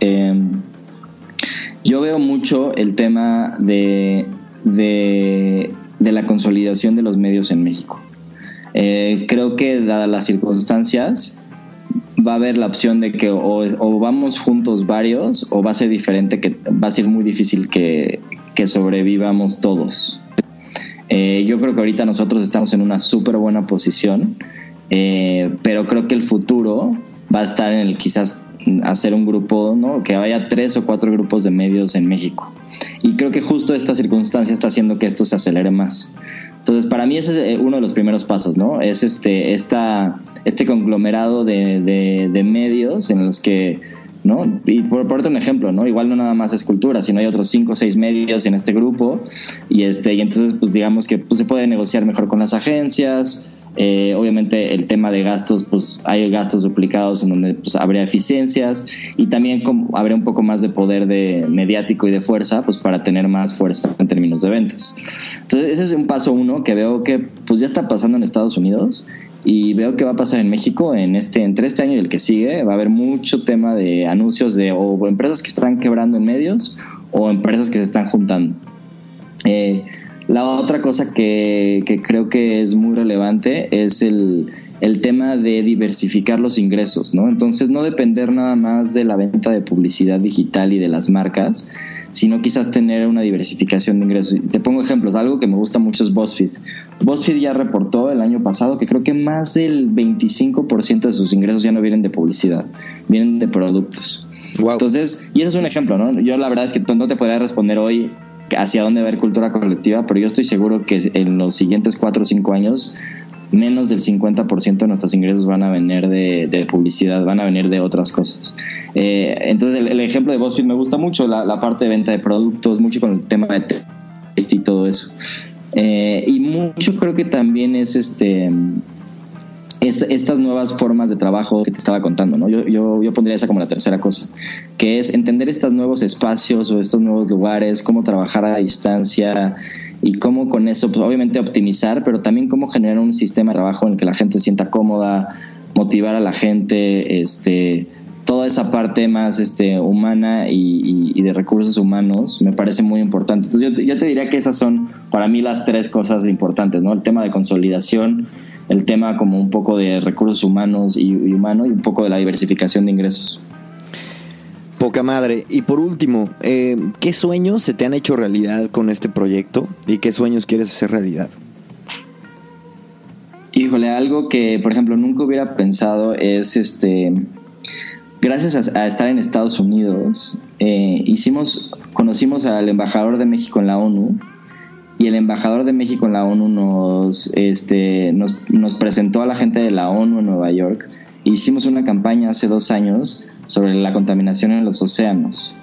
Em, yo veo mucho el tema de, de la consolidación de los medios en México. Eh, creo que dadas las circunstancias, va a haber la opción de que o, vamos juntos varios o va a ser diferente, que va a ser muy difícil que, sobrevivamos todos. Eh, yo creo que ahorita nosotros estamos en una súper buena posición, eh, pero creo que el futuro va a estar en el quizás hacer un grupo, ¿no? que haya tres o cuatro grupos de medios en México. Y creo que justo esta circunstancia está haciendo que esto se acelere más. Entonces, para mí ese es eh, uno de los primeros pasos, ¿no? Es este, esta, este conglomerado de, de, medios en los que, ¿no? Y por ponerte un ejemplo, ¿no? Igual no nada más es cultura, sino hay otros cinco o seis medios en este grupo y, este, y entonces, pues digamos que pues, se puede negociar mejor con las agencias, eh, obviamente el tema de gastos, pues hay gastos duplicados en donde pues, habría eficiencias y también como, habría un poco más de poder de mediático y de fuerza, pues para tener más fuerza en términos de ventas. Entonces ese es un paso uno que veo que pues ya está pasando en Estados Unidos y veo que va a pasar en México en este entre este año y el que sigue va a haber mucho tema de anuncios de o empresas que están quebrando en medios o empresas que se están juntando. Eh, la otra cosa que, creo que es muy relevante es el, tema de diversificar los ingresos, ¿no? Entonces no depender nada más de la venta de publicidad digital y de las marcas, sino quizás tener una diversificación de ingresos. Te pongo ejemplos, algo que me gusta mucho es BuzzFeed. BuzzFeed ya reportó el año pasado que creo que más del 25% de sus ingresos ya no vienen de publicidad, vienen de productos. Entonces, y eso es un ejemplo, ¿no? Yo la verdad es que no te podría responder hoy hacia dónde ver cultura colectiva, pero yo estoy seguro que en los siguientes 4 o 5 años menos del 50% de nuestros ingresos van a venir de, publicidad, van a venir de otras cosas. Eh, entonces el, ejemplo de BuzzFeed me gusta mucho, la, parte de venta de productos, mucho con el tema de test y todo eso. Eh, y mucho creo que también es este estas nuevas formas de trabajo que te estaba contando, ¿no? Yo, yo, yo, pondría esa como la tercera cosa, que es entender estos nuevos espacios o estos nuevos lugares, cómo trabajar a distancia y cómo con eso, pues obviamente optimizar, pero también cómo generar un sistema de trabajo en el que la gente se sienta cómoda, motivar a la gente, este, toda esa parte más este, humana y, y, de recursos humanos me parece muy importante. Entonces yo, yo te diría que esas son para mí las tres cosas importantes, ¿no? El tema de consolidación, el tema como un poco de recursos humanos y, humanos y un poco de la diversificación de ingresos. Poca madre. Y por último, eh, ¿qué sueños se te han hecho realidad con este proyecto y qué sueños quieres hacer realidad? Híjole, algo que, por ejemplo, nunca hubiera pensado es este. Gracias a, estar en Estados Unidos, eh, hicimos, conocimos al embajador de México en la ONU y el embajador de México en la ONU nos, este, nos, nos presentó a la gente de la ONU en Nueva York. Hicimos una campaña hace dos años sobre la contaminación en los océanos.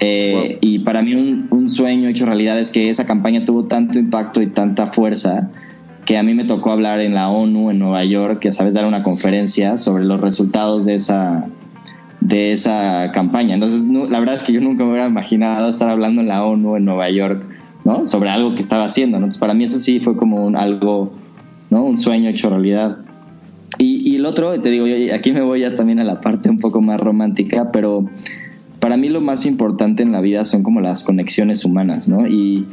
Eh, y para mí un, un, sueño hecho realidad es que esa campaña tuvo tanto impacto y tanta fuerza que a mí me tocó hablar en la ONU en Nueva York, que sabes dar una conferencia sobre los resultados de esa de esa campaña. Entonces, la verdad es que yo nunca me hubiera imaginado estar hablando en la ONU en Nueva York ¿no? Sobre algo que estaba haciendo, Entonces, para mí eso sí fue como un, algo, ¿no? Un sueño hecho realidad. Y, y el otro, te digo, aquí me voy ya también a la parte un poco más romántica, pero para mí lo más importante en la vida son como las conexiones humanas, ¿no? Y,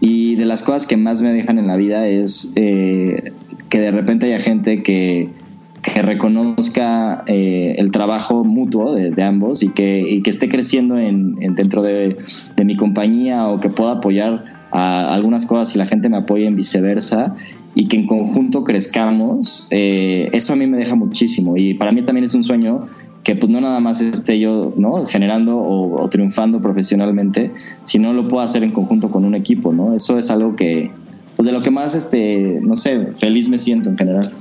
y de las cosas que más me dejan en la vida es eh, que de repente haya gente que, que reconozca eh, el trabajo mutuo de, ambos y que, y que, esté creciendo en, dentro de, de, mi compañía o que pueda apoyar a algunas cosas y la gente me apoya en viceversa y que en conjunto crezcamos, eh, eso a mí me deja muchísimo y para mí también es un sueño que pues no nada más esté yo ¿no? generando o, triunfando profesionalmente, sino lo puedo hacer en conjunto con un equipo, ¿no? Eso es algo que, pues de lo que más, este, no sé, feliz me siento en general.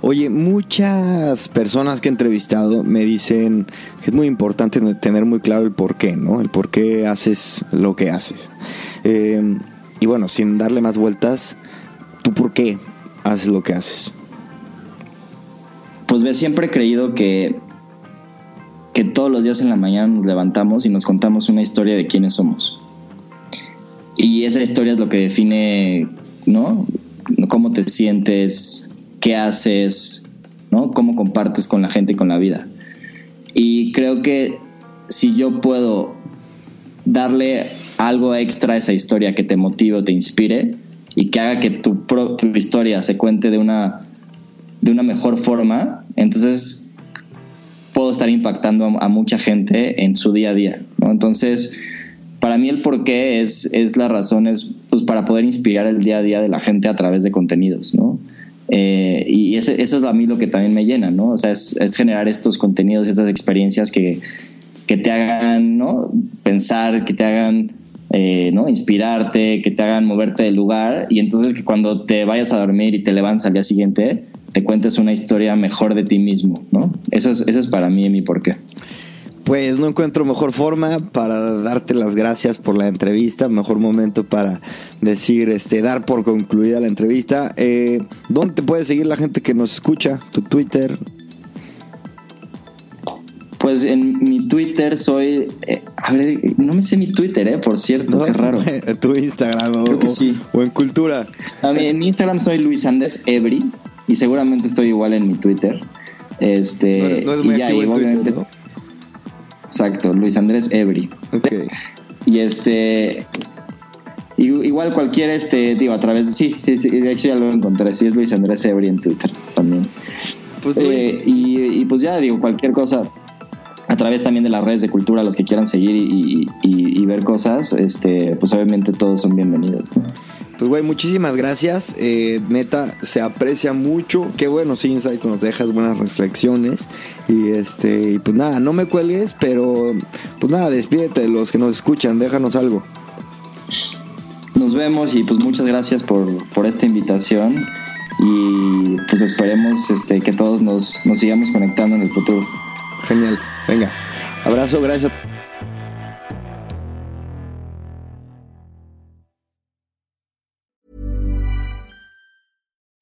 Oye, muchas personas que he entrevistado me dicen que es muy importante tener muy claro el por qué, ¿no? El por qué haces lo que haces. Eh, y bueno, sin darle más vueltas, ¿tú por qué haces lo que haces? Pues ve, siempre he creído que, que todos los días en la mañana nos levantamos y nos contamos una historia de quiénes somos. Y esa historia es lo que define, ¿no? Cómo te sientes, qué haces, ¿no? Cómo compartes con la gente y con la vida. Y creo que si yo puedo darle algo extra a esa historia que te motive o te inspire, y que haga que tu, tu historia se cuente de una, de una mejor forma, entonces puedo estar impactando a, mucha gente en su día a día. Entonces, para mí el porqué es, es la razón, es pues, para poder inspirar el día a día de la gente a través de contenidos, ¿no? Eh, y ese, eso es a mí lo que también me llena, ¿no? O sea, es, es generar estos contenidos, estas experiencias que, que te hagan, ¿no? Pensar, que te hagan, eh, ¿no? Inspirarte, que te hagan moverte del lugar y entonces que cuando te vayas a dormir y te levantas al día siguiente, te cuentes una historia mejor de ti mismo, ¿no? Eso es, es para mí mi porqué. Pues no encuentro mejor forma para darte las gracias por la entrevista, mejor momento para decir, este, dar por concluida la entrevista. Eh, ¿Dónde te puede seguir la gente que nos escucha? ¿Tu Twitter? Pues en mi Twitter soy. Eh, a ver, no me sé mi Twitter, ¿eh? Por cierto, qué raro. Tu Instagram o, sí. o, en Cultura. A mí, en mi Instagram soy Luis Andrés Ebri y seguramente estoy igual en mi Twitter. Este, y ya, obviamente. Exacto, Luis Andrés Ebri. Y este. Igual cualquier, este, digo, a través de. Sí, sí, sí, de hecho ya lo encontré. Sí, es Luis Andrés Ebri en Twitter también. Pues, eh, y, pues ya, digo, cualquier cosa través también de las redes de cultura, los que quieran seguir y, ver cosas, este, pues obviamente todos son bienvenidos. Pues, güey, muchísimas gracias. Eh, neta, se aprecia mucho. Qué buenos insights nos dejas, buenas reflexiones. Y este, y pues nada, no me cuelgues, pero pues nada, despídete de los que nos escuchan, déjanos algo. Nos vemos y pues muchas gracias por, por esta invitación. Y pues esperemos este, que todos nos, nos sigamos conectando en el futuro. Genial, venga. Abrazo, gracias.